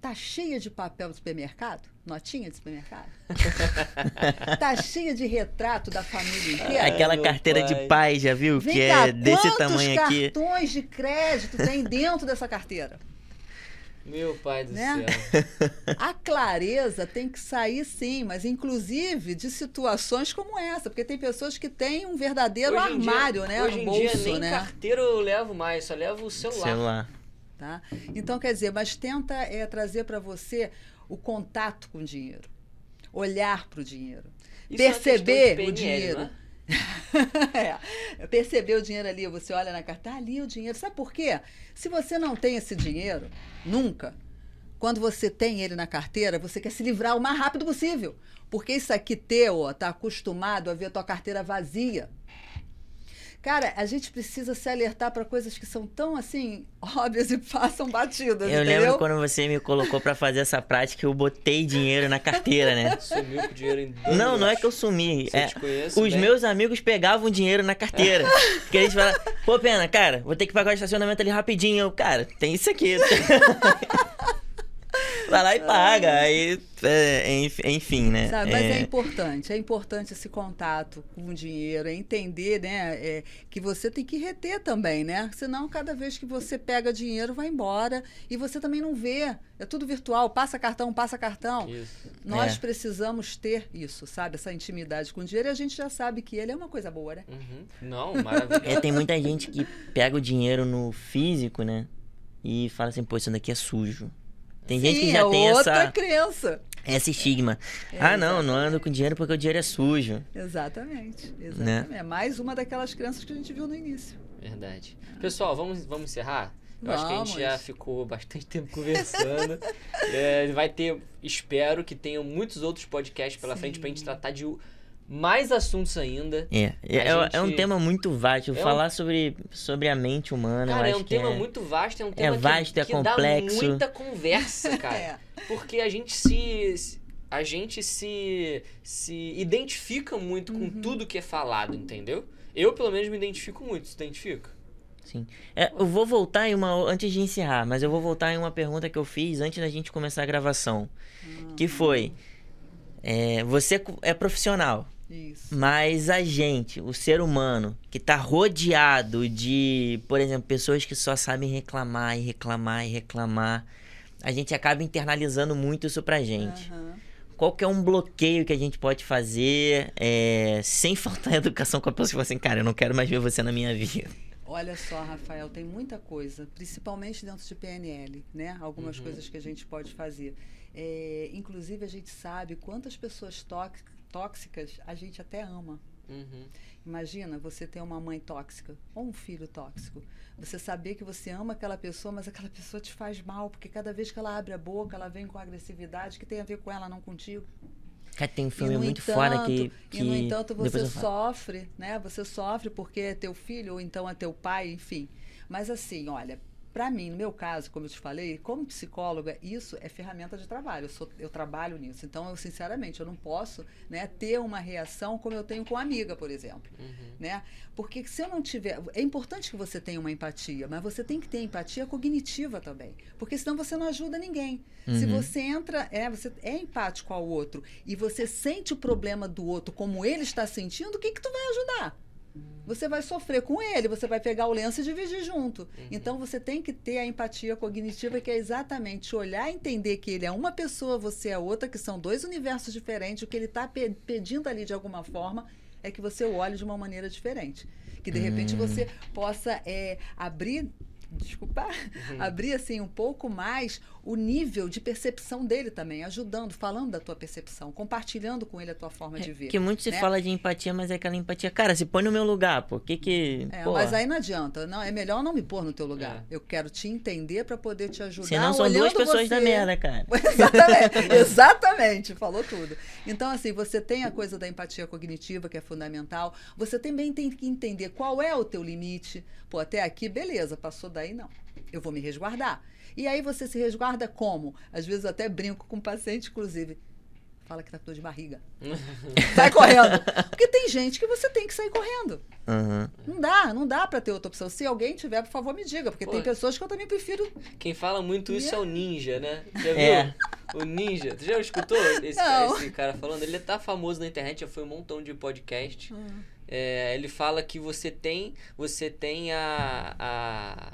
Tá cheia de papel de supermercado? Notinha de supermercado? [LAUGHS] tá cheia de retrato da família inteira? Aquela carteira pai. de pai, já viu? Vem que cá, é desse quantos tamanho aqui. cartões de crédito tem dentro dessa carteira? Meu pai do Né? céu. A clareza tem que sair sim, mas inclusive de situações como essa, porque tem pessoas que têm um verdadeiro Hoje em dia- armário, né, Hoje em bolso, dia nem né? carteira eu levo mais, só levo o celular. Celular. Tá? Então, quer dizer, mas tenta é, trazer para você o contato com o dinheiro, olhar para o dinheiro, Isso é perceber de o dinheiro. não [LAUGHS] é? perceber o dinheiro ali, você olha na carta, tá ali o dinheiro. Sabe por quê? Se você não tem esse dinheiro, nunca, quando você tem ele na carteira, você quer se livrar o mais rápido possível. Porque isso aqui teu, ó, tá acostumado a ver a tua carteira vazia. Cara, a gente precisa se alertar para coisas que são tão assim óbvias e passam batidas, Eu entendeu? lembro quando você me colocou pra fazer essa prática, eu botei dinheiro na carteira, né? [LAUGHS] Sumiu com dinheiro em dois Não, não é que eu sumi. É, te conheço os bem. meus amigos pegavam dinheiro na carteira. Porque eles falavam, pô, pena, cara, vou ter que pagar o estacionamento ali rapidinho. Eu, cara, tem isso aqui. [LAUGHS] vai lá e paga. Aí, é, enfim, né? Sabe, mas é... é... importante, é importante esse contato com o dinheiro, é entender, né, é, que você tem que reter também, né? Senão, cada vez que você pega dinheiro, vai embora e você também não vê. É tudo virtual, passa cartão, passa cartão. Isso. Nós é. precisamos ter isso, sabe? Essa intimidade com o dinheiro e a gente já sabe que ele é uma coisa boa, né? Uhum. Não, maravilhoso. É, tem muita gente que pega o dinheiro no físico, né? E fala assim, pô, isso daqui é sujo. Tem Sim, gente que já é tem outra essa. crença. Esse estigma. É, ah, não, não ando com dinheiro porque o dinheiro é sujo. Exatamente. Né? Exatamente. Né? É mais uma daquelas crenças que a gente viu no início. Verdade. Pessoal, vamos, vamos encerrar? Eu Vamos. acho que a gente já ficou bastante [LAUGHS] tempo conversando. é, vai ter, espero que tenham muitos outros podcasts pela Sim. frente pra gente tratar de mais assuntos ainda. É, é, gente... é, um tema muito vasto. É Falar um... sobre, sobre a mente humana. Cara, é um tema é... muito vasto, é um tema é vasto, que, é complexo. dá muita conversa, [LAUGHS] cara. é. Porque a gente se. A gente se, se identifica muito com uhum. tudo que é falado, entendeu? Eu, pelo menos, me identifico muito. Se identifica? Sim. É, eu vou voltar em uma. Antes de encerrar, mas eu vou voltar em uma pergunta que eu fiz antes da gente começar a gravação. Uhum. Que foi. É, você é profissional. Isso. Mas a gente, o ser humano, que está rodeado de, por exemplo, pessoas que só sabem reclamar e reclamar e reclamar, a gente acaba internalizando muito isso pra gente. Uhum. Qual que é um bloqueio que a gente pode fazer é, sem [LAUGHS] faltar educação com a pessoa que fala assim, cara, eu não quero mais ver você na minha vida? Olha só, Rafael, tem muita coisa, principalmente dentro de PNL, né? Algumas uhum. coisas que a gente pode fazer. É, inclusive, a gente sabe quantas pessoas tóxicas tóxicas, a gente até ama. Uhum. Imagina você ter uma mãe tóxica ou um filho tóxico. Você saber que você ama aquela pessoa, mas aquela pessoa te faz mal, porque cada vez que ela abre a boca, ela vem com agressividade que tem a ver com ela, não contigo. Cara, tem um filme muito entanto, fora que, que. E no entanto você sofre, né? Você sofre porque é teu filho, ou então é teu pai, enfim. Mas assim, olha, para mim, no meu caso, como eu te falei, como psicóloga, isso é ferramenta de trabalho. Eu, sou, eu trabalho nisso. Então, eu, sinceramente, eu não posso né, ter uma reação como eu tenho com amiga, por exemplo. Uhum. Né? Porque se eu não tiver. É importante que você tenha uma empatia, mas você tem que ter empatia cognitiva também. Porque senão você não ajuda ninguém. Uhum. Se você entra, é, você é empático ao outro e você sente o problema do outro como ele está sentindo, o que, que tu vai ajudar? Você vai sofrer com ele, você vai pegar o lenço e dividir junto. Uhum. Então você tem que ter a empatia cognitiva, que é exatamente olhar e entender que ele é uma pessoa, você é outra, que são dois universos diferentes. O que ele está pe pedindo ali de alguma forma é que você o olhe de uma maneira diferente. Que de repente hum. você possa é, abrir desculpa, uhum. abrir assim um pouco mais o nível de percepção dele também, ajudando, falando da tua percepção, compartilhando com ele a tua forma é, de ver. Que muito se né? fala de empatia, mas é aquela empatia, cara, se põe no meu lugar, pô, que que... É, mas aí não adianta, não, é melhor não me pôr no teu lugar. É. Eu quero te entender para poder te ajudar. Senão são duas pessoas você... da merda, cara. [LAUGHS] exatamente, exatamente, falou tudo. Então, assim, você tem a coisa da empatia cognitiva, que é fundamental, você também tem que entender qual é o teu limite. Pô, até aqui, beleza, passou daí, não. Eu vou me resguardar. E aí você se resguarda como? Às vezes eu até brinco com o paciente, inclusive. Fala que tá com dor de barriga. [LAUGHS] Sai correndo. Porque tem gente que você tem que sair correndo. Uhum. Não dá, não dá para ter outra opção. Se alguém tiver, por favor, me diga. Porque Pô, tem pessoas que eu também prefiro. Quem fala muito isso é o ninja, né? Já viu? É. O ninja. Tu já escutou esse, esse, cara falando? Ele tá famoso na internet, já foi um montão de podcast. Uhum. É, ele fala que você tem. Você tem a, a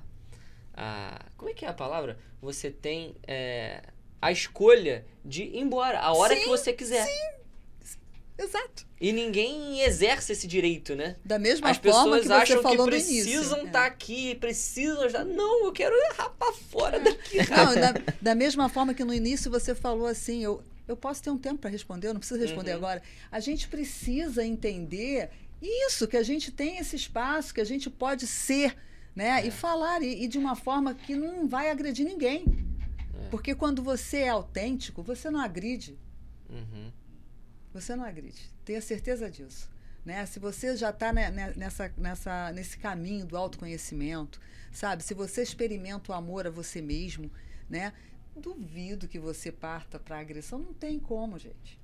a. Como é que é a palavra? Você tem é, a escolha de ir embora a hora sim, que você quiser. Sim. Exato. E ninguém exerce esse direito, né? Da mesma As forma que você acham falou que precisam estar tá aqui, precisam estar. Não, eu quero rapar fora é. daqui. Não, da, da, mesma forma que no início você falou assim, eu, eu posso ter um tempo para responder, eu não preciso responder uhum. agora. A gente precisa entender isso, que a gente tem esse espaço, que a gente pode ser né? É. E falar, e, e, de uma forma que não vai agredir ninguém. É. Porque quando você é autêntico, você não agride. Uhum. Você não agride. Tenha certeza disso. Né? Se você já está nessa, nessa, nesse caminho do autoconhecimento, sabe? Se você experimenta o amor a você mesmo, né? Duvido que você parta para agressão. Não tem como, gente.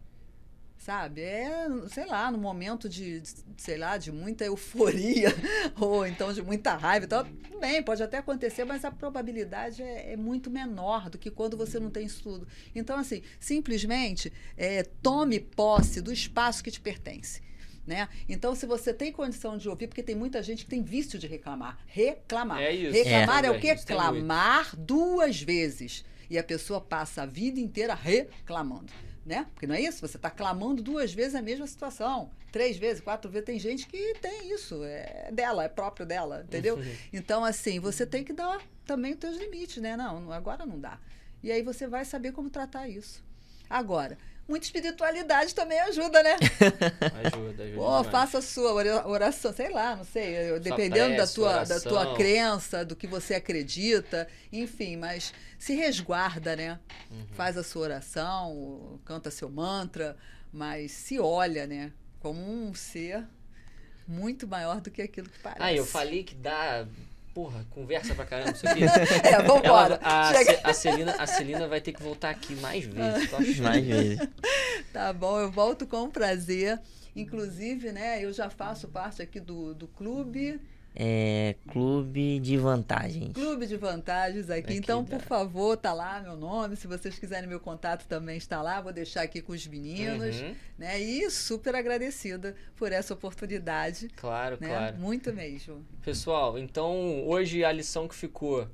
Sabe? É, sei lá, no momento de, de, sei lá, de muita euforia [LAUGHS] ou então de muita raiva. Então, tudo bem, pode até acontecer, mas a probabilidade é, é muito menor do que quando você não tem estudo. Então, assim, simplesmente é, tome posse do espaço que te pertence. Né? Então, se você tem condição de ouvir, porque tem muita gente que tem vício de reclamar. Reclamar. É isso. Reclamar é, É. o quê? Isso tem muito. Clamar duas vezes. E a pessoa passa a vida inteira reclamando. Né? Porque não é isso? Você está clamando duas vezes a mesma situação. Três vezes, quatro vezes. Tem gente que tem isso. É dela, é próprio dela, entendeu? Então, assim, você tem que dar também os teus limites, né? Não, não- agora não dá. E aí você vai saber como tratar isso. Agora, muita espiritualidade também ajuda, né? [LAUGHS] Ajuda, ajuda. Pô, demais. faça a sua ora- oração, sei lá, não sei, dependendo da prece, tua, da tua crença, do que você acredita, enfim, mas se resguarda, né? Uhum. Faz a sua oração, canta seu mantra, mas se olha, né? Como um ser muito maior do que aquilo que parece. Ah, eu falei que dá. Porra, conversa pra caramba isso aqui. [LAUGHS] É, vambora. Ela- a, Chega. A, Celina, a Celina vai ter que voltar aqui mais vezes. Tô achando. Mais vezes. Tá bom, eu volto com prazer. Inclusive, né, eu já faço parte aqui do, do clube, É clube de vantagens. Clube de Vantagens aqui. Aqui, então, por favor, tá lá meu nome. Se vocês quiserem meu contato também está lá. Vou deixar aqui com os meninos. Uhum, Né? E super agradecida por essa oportunidade. claro, Né? claro. Muito mesmo. Pessoal, então hoje a lição que ficou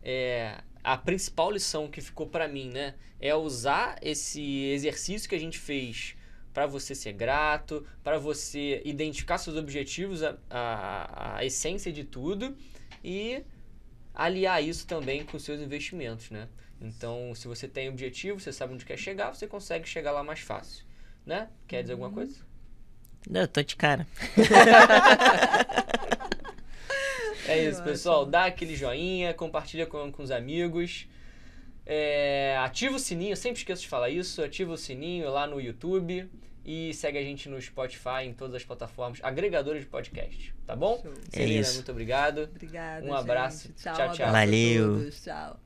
é a principal lição que ficou pra mim, né, é usar esse exercício que a gente fez pra você ser grato, pra você identificar seus objetivos, a, a, a essência de tudo e aliar isso também com seus investimentos, né? Então, se você tem objetivo, você sabe onde quer chegar, você consegue chegar lá mais fácil, né? Quer dizer alguma coisa? Não, eu tô de cara. [LAUGHS] É isso, pessoal. Dá aquele joinha, compartilha com, com os amigos. É, ativa o sininho, sempre esqueço de falar isso. Ativa o sininho lá no YouTube e segue a gente no Spotify, em todas as plataformas, agregadoras de podcast, tá bom? Show. É isso. muito obrigado. Obrigada. Um abraço. Tchau, tchau. tchau. Valeu. Tchau.